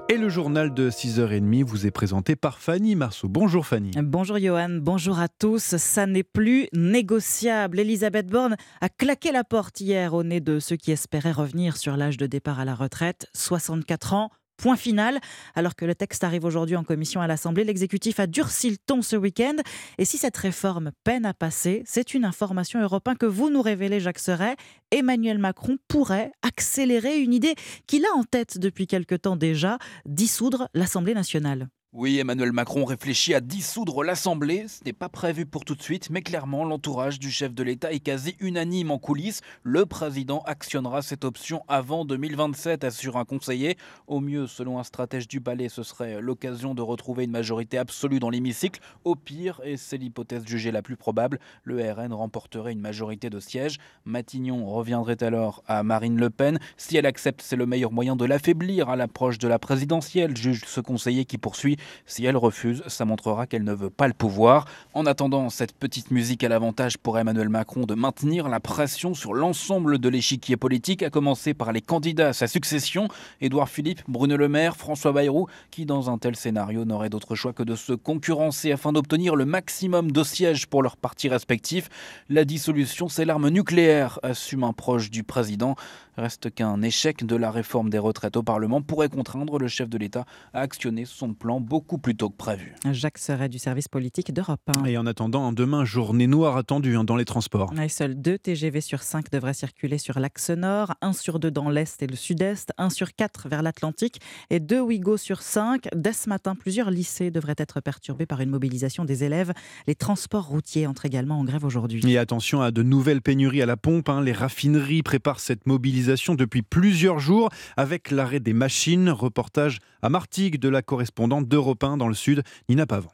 Et le journal de 6h30 vous est présenté par Fanny Marceau. Bonjour Fanny. Bonjour Johan, bonjour à tous. Ça n'est plus négociable. Elisabeth Borne a claqué la porte hier au nez de ceux qui espéraient revenir sur l'âge de départ à la retraite. 64 ans, Point final. Alors que le texte arrive aujourd'hui en commission à l'Assemblée, l'exécutif a durci le ton ce week-end. Et si cette réforme peine à passer, c'est une information européenne que vous nous révélez, Jacques Serret. Emmanuel Macron pourrait accélérer une idée qu'il a en tête depuis quelque temps déjà, dissoudre l'Assemblée nationale. Oui, Emmanuel Macron réfléchit à dissoudre l'Assemblée. Ce n'est pas prévu pour tout de suite, mais clairement, l'entourage du chef de l'État est quasi unanime en coulisses. Le président actionnera cette option avant 2027, assure un conseiller. Au mieux, selon un stratège du palais, ce serait l'occasion de retrouver une majorité absolue dans l'hémicycle. Au pire, et c'est l'hypothèse jugée la plus probable, le RN remporterait une majorité de sièges. Matignon reviendrait alors à Marine Le Pen. Si elle accepte, c'est le meilleur moyen de l'affaiblir à l'approche de la présidentielle, juge ce conseiller qui poursuit si elle refuse, ça montrera qu'elle ne veut pas le pouvoir. En attendant, cette petite musique a l'avantage pour Emmanuel Macron de maintenir la pression sur l'ensemble de l'échiquier politique, à commencer par les candidats à sa succession, Édouard Philippe, Bruno Le Maire, François Bayrou, qui dans un tel scénario n'auraient d'autre choix que de se concurrencer afin d'obtenir le maximum de sièges pour leurs partis respectifs. La dissolution, c'est l'arme nucléaire, assume un proche du président. Reste qu'un échec de la réforme des retraites au Parlement pourrait contraindre le chef de l'État à actionner son plan beaucoup plus tôt que prévu. Jacques Serret du service politique d'Europe. 1. Et en attendant, demain, journée noire attendue hein, dans les transports. Et seuls deux TGV sur 5 devraient circuler sur l'axe nord, un sur deux dans l'est et le sud-est, un sur quatre vers l'Atlantique et deux Ouigo sur 5. Dès ce matin, plusieurs lycées devraient être perturbés par une mobilisation des élèves. Les transports routiers entrent également en grève aujourd'hui. Et attention à de nouvelles pénuries à la pompe. hein. Les raffineries préparent cette mobilisation depuis plusieurs jours avec l'arrêt des machines. Reportage à Martigues de la correspondante d'Europe 1 dans le sud, Nina Pavant.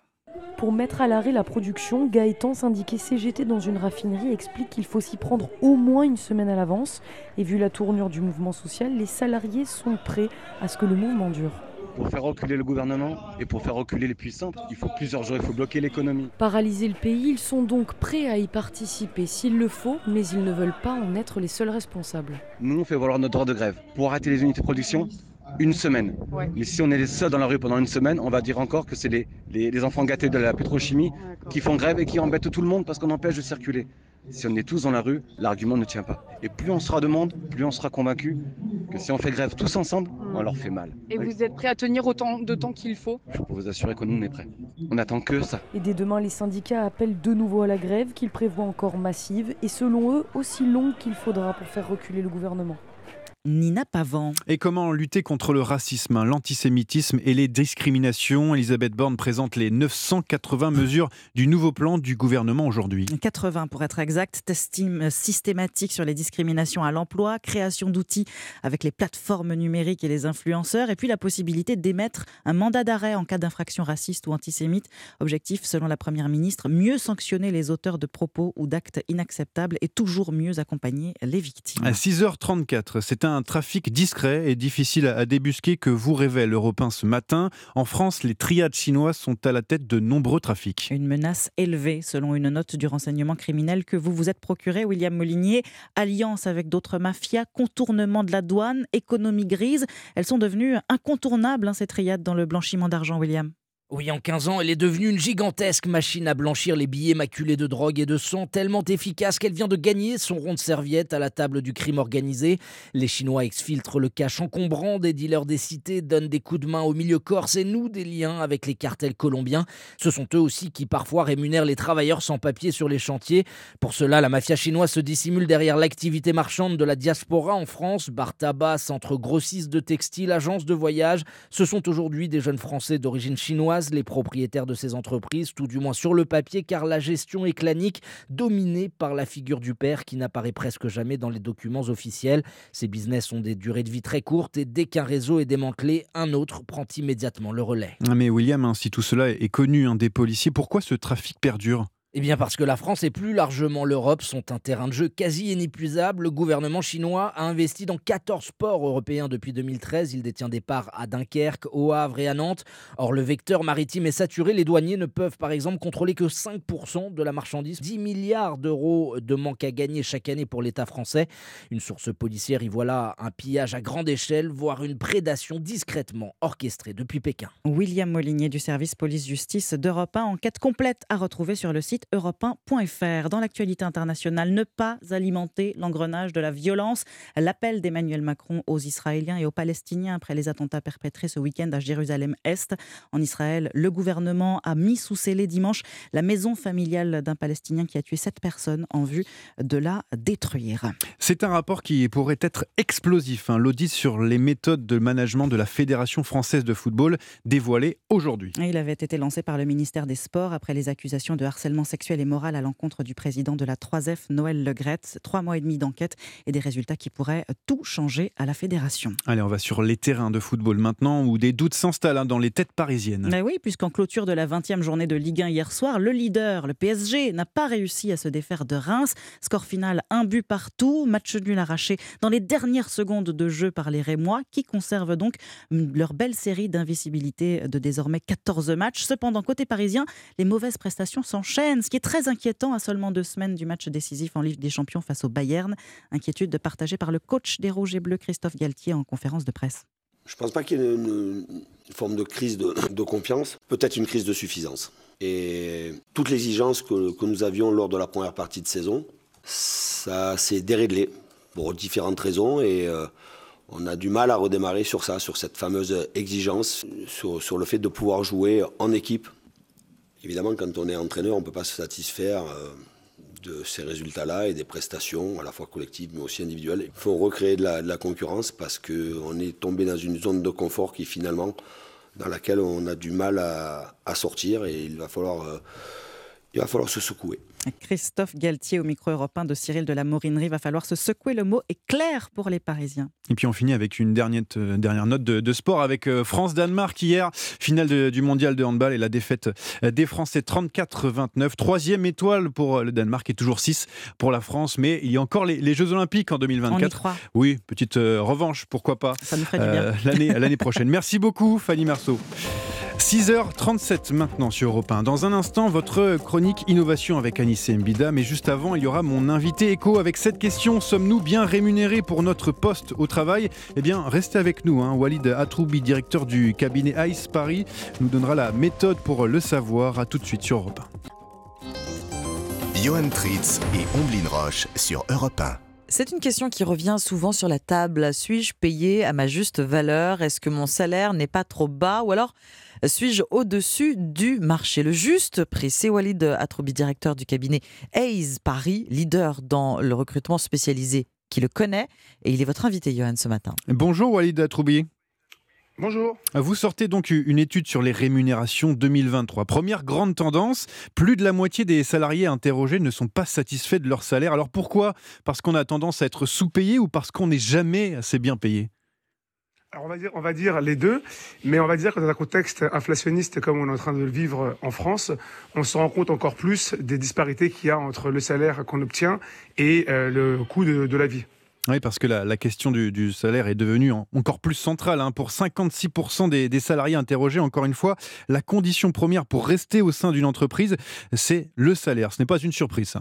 Pour mettre à l'arrêt la production, Gaëtan, syndiqué CGT dans une raffinerie, explique qu'il faut s'y prendre au moins une semaine à l'avance. Et vu la tournure du mouvement social, les salariés sont prêts à ce que le mouvement dure. Pour faire reculer le gouvernement et pour faire reculer les puissants, il faut plusieurs jours, il faut bloquer l'économie. Paralyser le pays, ils sont donc prêts à y participer s'il le faut, mais ils ne veulent pas en être les seuls responsables. Nous, on fait valoir notre droit de grève. Pour arrêter les unités de production, une semaine. Ouais. Mais si on est les seuls dans la rue pendant une semaine, on va dire encore que c'est les, les- les enfants gâtés de la pétrochimie qui font grève et qui embêtent tout le monde parce qu'on empêche de circuler. Si on est tous dans la rue, l'argument ne tient pas. Et plus on sera de monde, plus on sera convaincu que si on fait grève tous ensemble, on leur fait mal. Et vous êtes prêt à tenir autant de temps qu'il faut? Je peux vous assurer que nous, on est prêts. On attend que ça. Et dès demain, les syndicats appellent de nouveau à la grève, qu'ils prévoient encore massive, et selon eux, aussi longue qu'il faudra pour faire reculer le gouvernement. Nina Pavant. Et comment lutter contre le racisme, l'antisémitisme et les discriminations? Elisabeth Borne présente les 980 mesures du nouveau plan du gouvernement aujourd'hui. 80 pour être exact, testing systématique sur les discriminations à l'emploi, création d'outils avec les plateformes numériques et les influenceurs, et puis la possibilité d'émettre un mandat d'arrêt en cas d'infraction raciste ou antisémite. Objectif, selon la Première ministre, mieux sanctionner les auteurs de propos ou d'actes inacceptables et toujours mieux accompagner les victimes. À 6h34, c'est un trafic discret et difficile à débusquer que vous révèle Europe 1 ce matin. En France, les triades chinoises sont à la tête de nombreux trafics. Une menace élevée, selon une note du renseignement criminel que vous vous êtes procuré, William Molinier. Alliance avec d'autres mafias, contournement de la douane, économie grise. Elles sont devenues incontournables, hein, ces triades, dans le blanchiment d'argent, William. Oui, en 15 ans, elle est devenue une gigantesque machine à blanchir les billets maculés de drogue et de sang, tellement efficace qu'elle vient de gagner son rond de serviette à la table du crime organisé. Les Chinois exfiltrent le cash encombrant des dealers des cités, donnent des coups de main au milieu corse et nouent des liens avec les cartels colombiens. Ce sont eux aussi qui parfois rémunèrent les travailleurs sans papier sur les chantiers. Pour cela, la mafia chinoise se dissimule derrière l'activité marchande de la diaspora en France. Bar tabac, centre grossiste de textiles, agences de voyage. Ce sont aujourd'hui des jeunes Français d'origine chinoise Les propriétaires de ces entreprises, tout du moins sur le papier, car la gestion est clanique, dominée par la figure du père qui n'apparaît presque jamais dans les documents officiels. Ces business ont des durées de vie très courtes et dès qu'un réseau est démantelé, un autre prend immédiatement le relais. Ah, Mais William, hein, si tout cela est connu hein, des policiers, pourquoi ce trafic perdure? Eh bien parce que la France et plus largement l'Europe sont un terrain de jeu quasi inépuisable. Le gouvernement chinois a investi dans 14 ports européens depuis 2013. Il détient des parts à Dunkerque, au Havre et à Nantes. Or, le vecteur maritime est saturé. Les douaniers ne peuvent par exemple contrôler que 5% de la marchandise. 10 milliards d'euros de manque à gagner chaque année pour l'État français. Une source policière y voilà un pillage à grande échelle, voire une prédation discrètement orchestrée depuis Pékin. William Molinier du service police-justice d'Europe 1. Enquête complète à retrouver sur le site europe1.fr. Dans l'actualité internationale, ne pas alimenter l'engrenage de la violence. L'appel d'Emmanuel Macron aux Israéliens et aux Palestiniens après les attentats perpétrés ce week-end à Jérusalem-Est. En Israël, le gouvernement a mis sous scellé dimanche la maison familiale d'un Palestinien qui a tué sept personnes en vue de la détruire. C'est un rapport qui pourrait être explosif. hein. L'audit sur les méthodes de management de la Fédération française de football dévoilé aujourd'hui. Il avait été lancé par le ministère des Sports après les accusations de harcèlement sexuel et moral à l'encontre du président de la 3F, Noël Legrette. Trois mois et demi d'enquête et des résultats qui pourraient tout changer à la fédération. Allez, on va sur les terrains de football maintenant où des doutes s'installent hein, dans les têtes parisiennes. Mais oui, puisqu'en clôture de la 20e journée de Ligue 1 hier soir, le leader, le PSG, n'a pas réussi à se défaire de Reims. Score final, un but partout, match nul arraché dans les dernières secondes de jeu par les Rémois, qui conservent donc leur belle série d'invisibilité de désormais 14 matchs. Cependant, côté parisien, les mauvaises prestations s'enchaînent, ce qui est très inquiétant à seulement deux semaines du match décisif en Ligue des Champions face au Bayern. Inquiétude partagée par le coach des Rouges et Bleus, Christophe Galtier, en conférence de presse. Je ne pense pas qu'il y ait une, forme de crise de, confiance, peut-être une crise de suffisance. Et toute l'exigence que, que nous avions lors de la première partie de saison, ça s'est déréglé pour différentes raisons et euh, on a du mal à redémarrer sur ça, sur cette fameuse exigence, sur le fait de pouvoir jouer en équipe. Évidemment, quand on est entraîneur, on ne peut pas se satisfaire euh, de ces résultats-là et des prestations, à la fois collectives mais aussi individuelles. Il faut recréer de la, concurrence parce qu'on est tombé dans une zone de confort qui finalement, dans laquelle on a du mal à, à sortir et il va falloir, euh, il va falloir se secouer. Christophe Galtier au micro européen de Cyril de la Morinerie. Va falloir se secouer. Le mot est clair pour les Parisiens. Et puis on finit avec une dernière, euh, dernière note de, de sport avec euh, France-Danemark hier, finale de- du mondial de handball et la défaite euh, des Français 34-29. Troisième étoile pour le Danemark et toujours 6 pour la France. Mais il y a encore les, les Jeux Olympiques en 2024. On y croit. Oui, petite revanche, pourquoi pas. Ça nous ferait du bien. L'année prochaine. Merci beaucoup Fanny Marceau. 6h37 maintenant sur Europe 1. Dans un instant, votre chronique innovation avec Anissé Mbida. Mais juste avant, il y aura mon invité écho avec cette question. Sommes-nous bien rémunérés pour notre poste au travail? Eh bien, restez avec nous. hein. Walid Atroubi, directeur du cabinet ICE Paris, nous donnera la méthode pour le savoir. À tout de suite sur Europe 1. Johan Tritz et Omblin Roche sur Europe 1. C'est une question qui revient souvent sur la table. Suis-je payé à ma juste valeur? Est-ce que mon salaire n'est pas trop bas? Ou alors suis-je au-dessus du marché? Le juste prix, c'est Walid Atroubi, directeur du cabinet Hayes Paris, leader dans le recrutement spécialisé, qui le connaît. Et il est votre invité, Johan, ce matin. Bonjour Walid Atroubi. Bonjour. Vous sortez donc une étude sur les rémunérations 2023. Première grande tendance, plus de la moitié des salariés interrogés ne sont pas satisfaits de leur salaire. Alors pourquoi? Parce qu'on a tendance à être sous-payé ou parce qu'on n'est jamais assez bien payé? Alors on va, dire, on va dire les deux, mais on va dire que dans un contexte inflationniste comme on est en train de le vivre en France, on se rend compte encore plus des disparités qu'il y a entre le salaire qu'on obtient et euh, le coût de, la vie. Oui, parce que la, la question du, salaire est devenue en- encore plus centrale. hein. Pour 56% des, salariés interrogés, encore une fois, la condition première pour rester au sein d'une entreprise, c'est le salaire. Ce n'est pas une surprise.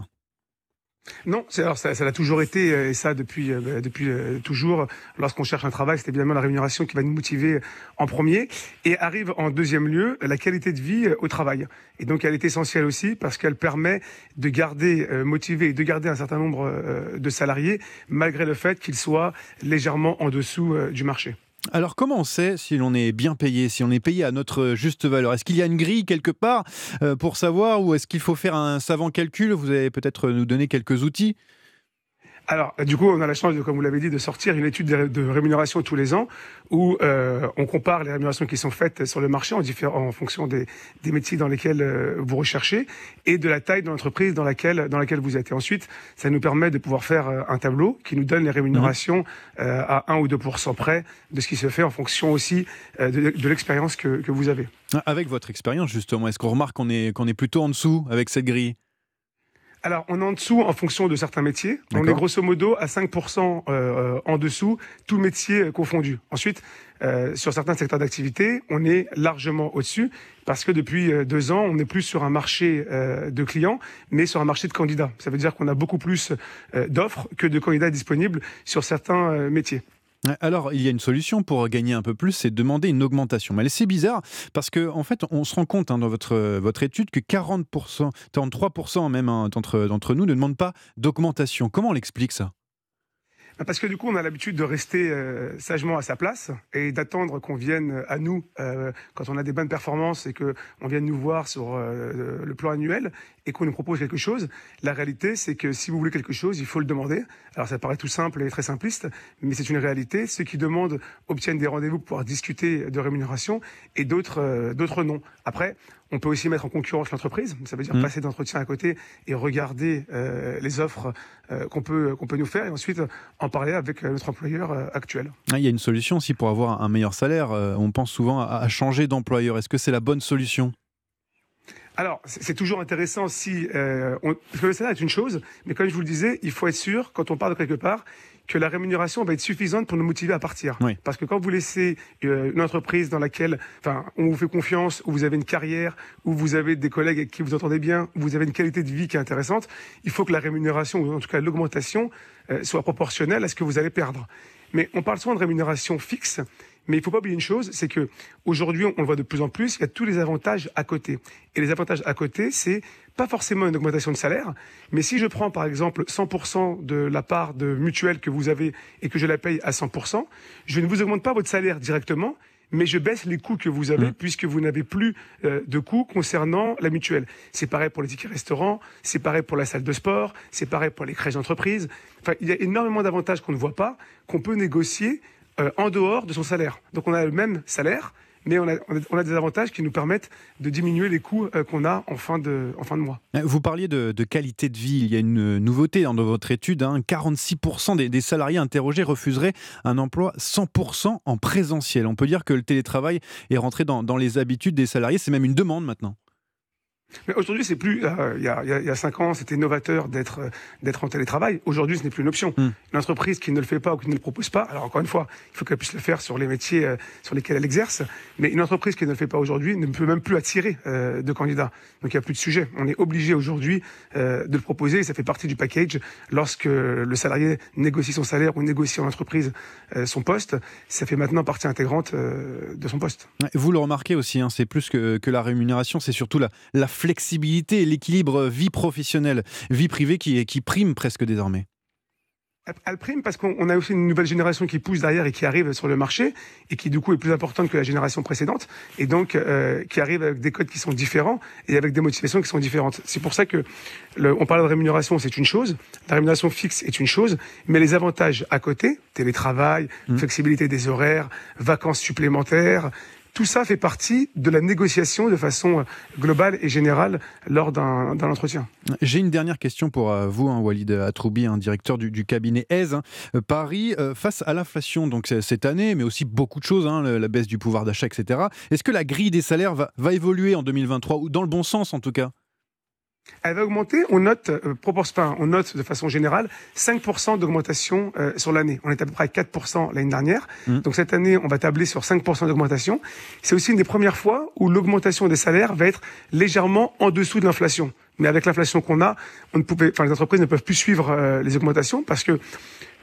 Non, alors ça, l'a toujours été, euh, et ça depuis, euh, bah, depuis euh, toujours. Lorsqu'on cherche un travail, c'est évidemment la rémunération qui va nous motiver en premier. Et arrive en deuxième lieu la qualité de vie au travail. Et donc elle est essentielle aussi parce qu'elle permet de garder motivé et de garder un certain nombre de salariés, malgré le fait qu'ils soient légèrement en dessous du marché. Alors comment on sait si l'on est bien payé, si on est payé à notre juste valeur? Est-ce qu'il y a une grille quelque part euh, pour savoir ou est-ce qu'il faut faire un savant calcul? Vous allez peut-être nous donner quelques outils Alors, du coup, on a la chance, de, comme vous l'avez dit, de sortir une étude de, rémunération tous les ans où euh, on compare les rémunérations qui sont faites sur le marché en, en fonction des, des métiers dans lesquels euh, vous recherchez et de la taille de l'entreprise dans laquelle, dans laquelle vous êtes. Et ensuite, ça nous permet de pouvoir faire euh, un tableau qui nous donne les rémunérations euh, à 1 ou 2% près de ce qui se fait en fonction aussi euh, de, de l'expérience que, que vous avez. Avec votre expérience, justement, est-ce qu'on remarque qu'on est, qu'on est plutôt en dessous avec cette grille? Alors, on est en dessous en fonction de certains métiers. On est grosso modo à 5% euh, en dessous, tout métier confondu. Ensuite, euh, sur certains secteurs d'activité, on est largement au-dessus parce que depuis euh, deux ans, on n'est plus sur un marché euh, de clients, mais sur un marché de candidats. Ça veut dire qu'on a beaucoup plus euh, d'offres que de candidats disponibles sur certains métiers. Alors, il y a une solution pour gagner un peu plus, c'est de demander une augmentation. Mais c'est bizarre parce que, en fait, on se rend compte hein, dans votre, votre étude que 40%, 43% même hein, d'entre d'entre nous ne demandent pas d'augmentation. Comment on l'explique ça? Parce que du coup, on a l'habitude de rester euh, sagement à sa place et d'attendre qu'on vienne à nous euh, quand on a des bonnes performances et que on vienne nous voir sur euh, le plan annuel et qu'on nous propose quelque chose. La réalité, c'est que si vous voulez quelque chose, il faut le demander. Alors ça paraît tout simple et très simpliste, mais c'est une réalité. Ceux qui demandent obtiennent des rendez-vous pour pouvoir discuter de rémunération et euh, d'autres non. Après, on peut aussi mettre en concurrence l'entreprise. Ça veut dire Mm. passer d'entretien à côté et regarder euh, les offres euh, qu'on peut qu'on peut nous faire et ensuite en parler avec euh, notre employeur euh, actuel. Ah, Il y a une solution aussi pour avoir un meilleur salaire. Euh, On pense souvent à à changer d'employeur. Est-ce que c'est la bonne solution? Alors, c'est c'est toujours intéressant si... Euh, on, parce que le salaire est une chose, mais comme je vous le disais, il faut être sûr, quand on part de quelque part, que la rémunération va être suffisante pour nous motiver à partir. Oui. Parce que quand vous laissez euh, une entreprise dans laquelle enfin, on vous fait confiance, où vous avez une carrière, où vous avez des collègues avec qui vous entendez bien, où vous avez une qualité de vie qui est intéressante, il faut que la rémunération, ou en tout cas l'augmentation, euh, soit proportionnelle à ce que vous allez perdre. Mais on parle souvent de rémunération fixe, mais il faut pas oublier une chose, c'est que aujourd'hui, on le voit de plus en plus, il y a tous les avantages à côté. Et les avantages à côté, c'est pas forcément une augmentation de salaire, mais si je prends par exemple 100% de la part de mutuelle que vous avez et que je la paye à 100%, je ne vous augmente pas votre salaire directement, mais je baisse les coûts que vous avez puisque vous n'avez plus euh, de coûts concernant la mutuelle. C'est pareil pour les tickets restaurants, c'est pareil pour la salle de sport, c'est pareil pour les crèches d'entreprise. Enfin, il y a énormément d'avantages qu'on ne voit pas, qu'on peut négocier euh, en dehors de son salaire. Donc on a le même salaire, mais on a, des avantages qui nous permettent de diminuer les coûts euh, qu'on a en fin de, en fin de mois. Euh, Vous parliez de, qualité de vie. Il y a une nouveauté dans votre étude. hein. 46% des, des salariés interrogés refuseraient un emploi 100% en présentiel. On peut dire que le télétravail est rentré dans les habitudes des salariés. C'est même une demande maintenant. Mais aujourd'hui, c'est plus. euh, il y, a, y a- il y a cinq ans, c'était novateur d'être d'être en télétravail. Aujourd'hui, ce n'est plus une option. Une entreprise qui ne le fait pas ou qui ne le propose pas. Alors encore une fois, il faut qu'elle puisse le faire sur les métiers euh, sur lesquels elle exerce. Mais une entreprise qui ne le fait pas aujourd'hui ne peut même plus attirer euh, de candidats. Donc il n'y a plus de sujet. On est obligé aujourd'hui de le proposer. Et ça fait partie du package lorsque le salarié négocie son salaire ou négocie en entreprise son poste. Ça fait maintenant partie intégrante de son poste. Vous le remarquez aussi, hein, c'est plus que, que la rémunération, c'est surtout la, la flexibilité et l'équilibre vie professionnelle, vie privée qui, qui prime presque désormais. Elle prime parce qu'on on a aussi une nouvelle génération qui pousse derrière et qui arrive sur le marché et qui du coup est plus importante que la génération précédente et donc euh, qui arrive avec des codes qui sont différents et avec des motivations qui sont différentes. C'est pour ça que le, on parle de rémunération, c'est une chose, la rémunération fixe est une chose, mais les avantages à côté, télétravail, flexibilité des horaires, vacances supplémentaires, tout ça fait partie de la négociation de façon euh, globale et générale lors d'un entretien. J'ai une dernière question pour euh, vous, hein, Walid Atroubi, un directeur du, cabinet Aise. hein. Euh, Paris, face à l'inflation cette année, mais aussi beaucoup de choses, hein, la baisse du pouvoir d'achat, etc. Est-ce que la grille des salaires va, va évoluer en 2023 ou dans le bon sens en tout cas? Elle va augmenter, on note, euh, enfin, on note de façon générale 5% d'augmentation euh, sur l'année. On est à peu près à 4% l'année dernière. Donc cette année, on va tabler sur 5% d'augmentation. C'est aussi une des premières fois où l'augmentation des salaires va être légèrement en dessous de l'inflation. Mais avec l'inflation qu'on a, on ne pouvait, enfin, les entreprises ne peuvent plus suivre euh, les augmentations parce que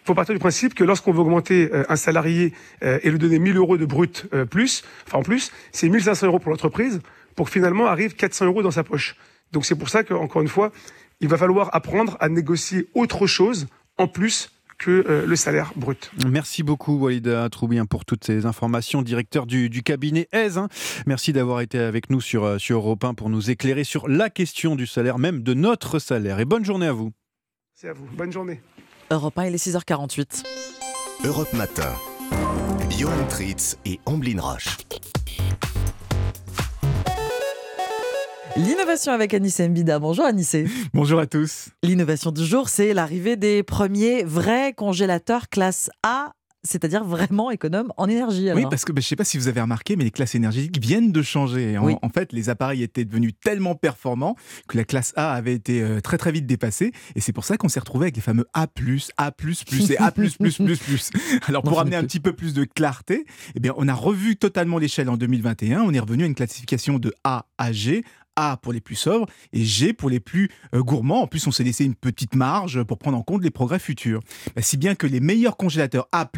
faut partir du principe que lorsqu'on veut augmenter euh, un salarié euh, et lui donner 1000 euros de brut euh, plus, enfin en plus, c'est 1500 euros pour l'entreprise pour que finalement arrive 400 euros dans sa poche. Donc c'est pour ça qu'encore une fois, il va falloir apprendre à négocier autre chose en plus que euh, le salaire brut. Merci beaucoup Walid Atroubi hein, pour toutes ces informations, directeur du, du cabinet Aise. hein. Merci d'avoir été avec nous sur, euh, sur Europe 1 pour nous éclairer sur la question du salaire, même de notre salaire. Et bonne journée à vous. C'est à vous. Bonne journée. Europe 1, il est 6h48. Europe Matin. Johan Tritz et Amblin Roche. L'innovation avec Anissé Mbida. Bonjour Anissé. Bonjour à tous. L'innovation du jour, c'est l'arrivée des premiers vrais congélateurs classe A c'est-à-dire vraiment économe en énergie. Oui, parce que bah, je ne sais pas si vous avez remarqué, mais les classes énergétiques viennent de changer. En, en, fait, les appareils étaient devenus tellement performants que la classe A avait été euh, très très vite dépassée. Et c'est pour ça qu'on s'est retrouvé avec les fameux A+, A++ et A+++++. Alors pour amener un petit peu plus de clarté, eh bien, on a revu totalement l'échelle en 2021. On est revenu à une classification de A à G, a pour les plus sobres et G pour les plus euh, gourmands. En plus, on s'est laissé une petite marge pour prendre en compte les progrès futurs. Bah, si bien que les meilleurs congélateurs A++,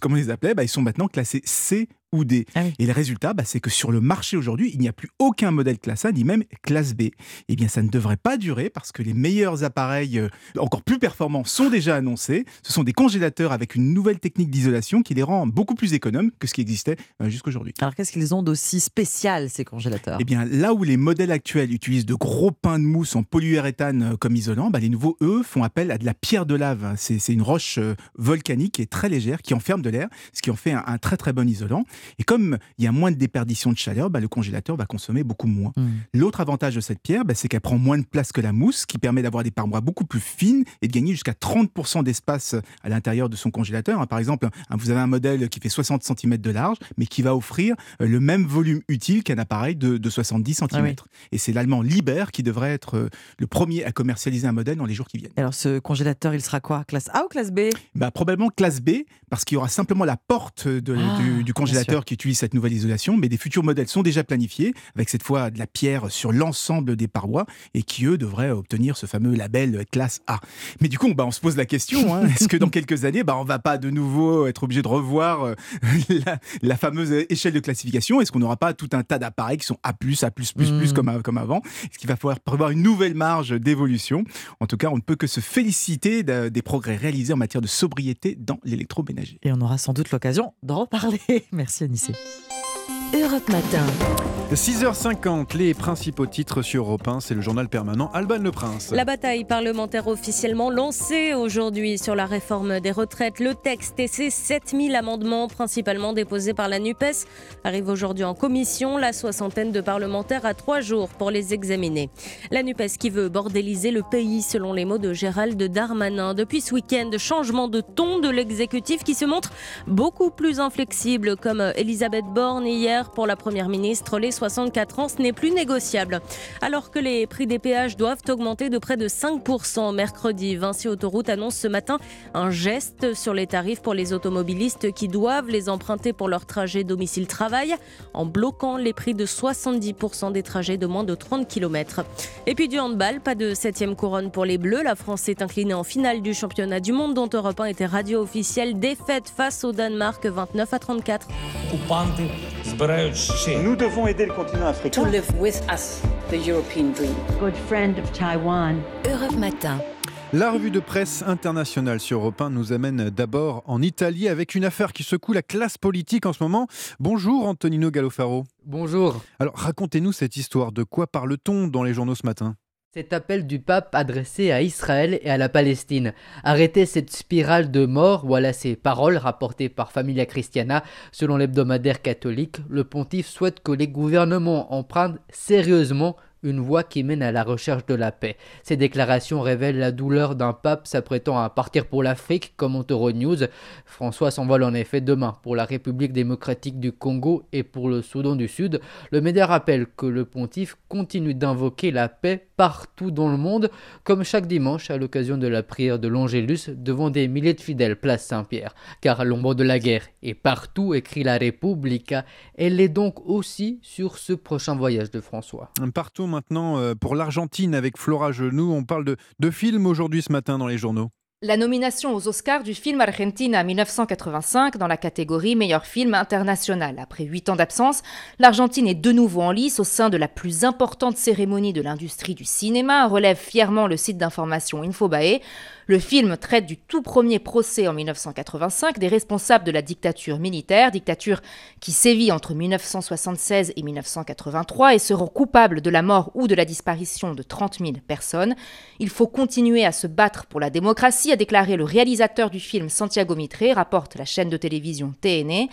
comme on les appelait, bah, ils sont maintenant classés C ou D. Ah et le résultat, bah, c'est que sur le marché aujourd'hui, il n'y a plus aucun modèle classe A, ni même classe B. Eh bien, ça ne devrait pas durer parce que les meilleurs appareils euh, encore plus performants sont déjà annoncés. Ce sont des congélateurs avec une nouvelle technique d'isolation qui les rend beaucoup plus économes que ce qui existait euh, jusqu'aujourd'hui. Alors, qu'est-ce qu'ils ont d'aussi spécial, ces congélateurs? Eh bien, là où les modèles actuels utilisent de gros pains de mousse en polyuréthane euh, comme isolant, bah, les nouveaux, eux, font appel à de la pierre de lave. C'est une roche volcanique est très légère, qui enferme de l'air, ce qui en fait un, un très très bon isolant. Et comme il y a moins de déperdition de chaleur, bah, le congélateur va consommer beaucoup moins. Mmh. L'autre avantage de cette pierre, bah, c'est qu'elle prend moins de place que la mousse, ce qui permet d'avoir des parois beaucoup plus fines et de gagner jusqu'à 30% d'espace à l'intérieur de son congélateur. Hein, Par exemple, hein, vous avez un modèle qui fait 60 cm de large, mais qui va offrir euh, le même volume utile qu'un appareil de, de 70 cm. Ah oui. Et c'est l'allemand Liber qui devrait être euh, le premier à commercialiser un modèle dans les jours qui viennent. Alors, ce congélateur, il sera quoi? Classe A ou classe B? Bah, Probablement classe B, parce qu'il y aura simplement la porte de- Ah, du, congélateur qui utilise cette nouvelle isolation, mais des futurs modèles sont déjà planifiés, avec cette fois de la pierre sur l'ensemble des parois, et qui, eux, devraient obtenir ce fameux label classe A. Mais du coup, bah, on se pose la question, hein, est-ce que dans quelques années, bah, on va pas de nouveau être obligé de revoir euh, la, la fameuse échelle de classification? Est-ce qu'on n'aura pas tout un tas d'appareils qui sont A+, A+++, Mm. comme, avant? Est-ce qu'il va falloir prévoir une nouvelle marge d'évolution? En tout cas, on ne peut que se féliciter de- des progrès réalisés en matière de sobriété dans l'électroménager. Et on aura sans doute l'occasion d'en reparler. Merci Anissé. Europe Matin. 6h50, les principaux titres sur Europe 1, c'est le journal permanent Alban Le Prince. La bataille parlementaire officiellement lancée aujourd'hui sur la réforme des retraites. Le texte et ses 7000 amendements, principalement déposés par la NUPES, arrivent aujourd'hui en commission. La soixantaine de parlementaires a trois jours pour les examiner. La NUPES qui veut bordéliser le pays, selon les mots de Gérald Darmanin. Depuis ce week-end, changement de ton de l'exécutif qui se montre beaucoup plus inflexible, comme Elisabeth Borne hier pour la Première ministre. Les 64 ans, ce n'est plus négociable. Alors que les prix des péages doivent augmenter de près de 5% mercredi, Vinci Autoroute annonce ce matin un geste sur les tarifs pour les automobilistes qui doivent les emprunter pour leur trajet domicile-travail en bloquant les prix de 70% des trajets de moins de 30 km. Et puis du handball, pas de septième couronne pour les Bleus. La France s'est inclinée en finale du championnat du monde dont Europe 1 était radio officielle. Défaite face au Danemark 29 à 34. Nous devons aider le continent africain. to live with us the European dream. Good friend of Taiwan. Europe Matin. La revue de presse internationale sur Europe 1 nous amène d'abord en Italie avec une affaire qui secoue la classe politique en ce moment. Bonjour Antonino Gallofaro. Bonjour. Alors racontez-nous cette histoire. De quoi parle-t-on dans les journaux ce matin? Cet appel du pape adressé à Israël et à la Palestine. Arrêtez cette spirale de mort, voilà ces paroles rapportées par Familia Christiana. Selon l'hebdomadaire catholique, le pontife souhaite que les gouvernements empruntent sérieusement une voie qui mène à la recherche de la paix. Ces déclarations révèlent la douleur d'un pape s'apprêtant à partir pour l'Afrique, comme Euronews. François s'envole en effet demain pour la République démocratique du Congo et pour le Soudan du Sud. Le média rappelle que le pontife continue d'invoquer la paix partout dans le monde, comme chaque dimanche à l'occasion de la prière de l'Angélus devant des milliers de fidèles place Saint-Pierre. Car l'ombre de la guerre est partout, écrit la Repubblica. Elle est donc aussi sur ce prochain voyage de François. Maintenant euh, pour l'Argentine avec Flora Genoux. On parle de, de films aujourd'hui ce matin dans les journaux. La nomination aux Oscars du film Argentina 1985 dans la catégorie meilleur film international. Après huit ans d'absence, l'Argentine est de nouveau en lice au sein de la plus importante cérémonie de l'industrie du cinéma, relève fièrement le site d'information Infobae. Le film traite du tout premier procès en 1985 des responsables de la dictature militaire, dictature qui sévit entre 1976 et 1983 et seront coupables de la mort ou de la disparition de 30 000 personnes. Il faut continuer à se battre pour la démocratie, a déclaré le réalisateur du film Santiago Mitre, rapporte la chaîne de télévision TNE.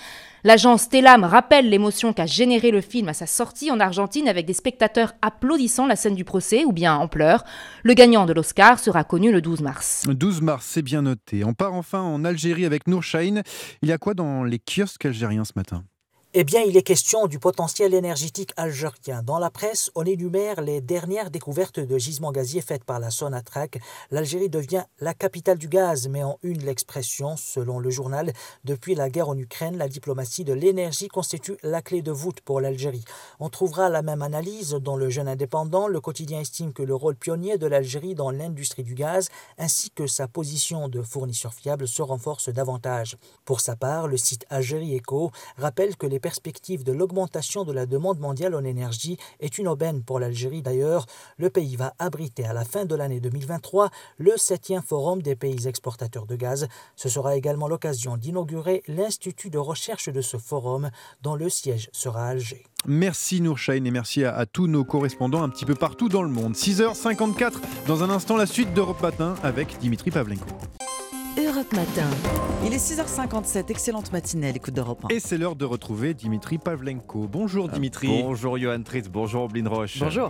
L'agence Telam rappelle l'émotion qu'a généré le film à sa sortie en Argentine avec des spectateurs applaudissant la scène du procès ou bien en pleurs. Le gagnant de l'Oscar sera connu le 12 mars. 12 mars, c'est bien noté. On part enfin en Algérie avec Nour. Il y a quoi dans les kiosques algériens ce matin? Eh bien, il est question du potentiel énergétique algérien. Dans la presse, on énumère les dernières découvertes de gisements gaziers faites par la Sonatrach. L'Algérie devient la capitale du gaz, mais en une l'expression, selon le journal, depuis la guerre en Ukraine, la diplomatie de l'énergie constitue la clé de voûte pour l'Algérie. On trouvera la même analyse dans le Jeune Indépendant. Le quotidien estime que le rôle pionnier de l'Algérie dans l'industrie du gaz, ainsi que sa position de fournisseur fiable, se renforce davantage. Pour sa part, le site Algérie Eco rappelle que les perspective de l'augmentation de la demande mondiale en énergie est une aubaine pour l'Algérie. D'ailleurs, le pays va abriter à la fin de l'année 2023 le 7e forum des pays exportateurs de gaz. Ce sera également l'occasion d'inaugurer l'Institut de recherche de ce forum dont le siège sera à Alger. Merci Nourchaïn et merci à, à, tous nos correspondants un petit peu partout dans le monde. 6h54, dans un instant la suite d'Europe Matin avec Dimitri Pavlenko. Europe Matin. Il est 6h57, excellente matinée à l'écoute d'Europe 1. Et c'est l'heure de retrouver Dimitri Pavlenko. Bonjour Dimitri. Bonjour Johan Tritz, bonjour Blin Roche. Bonjour.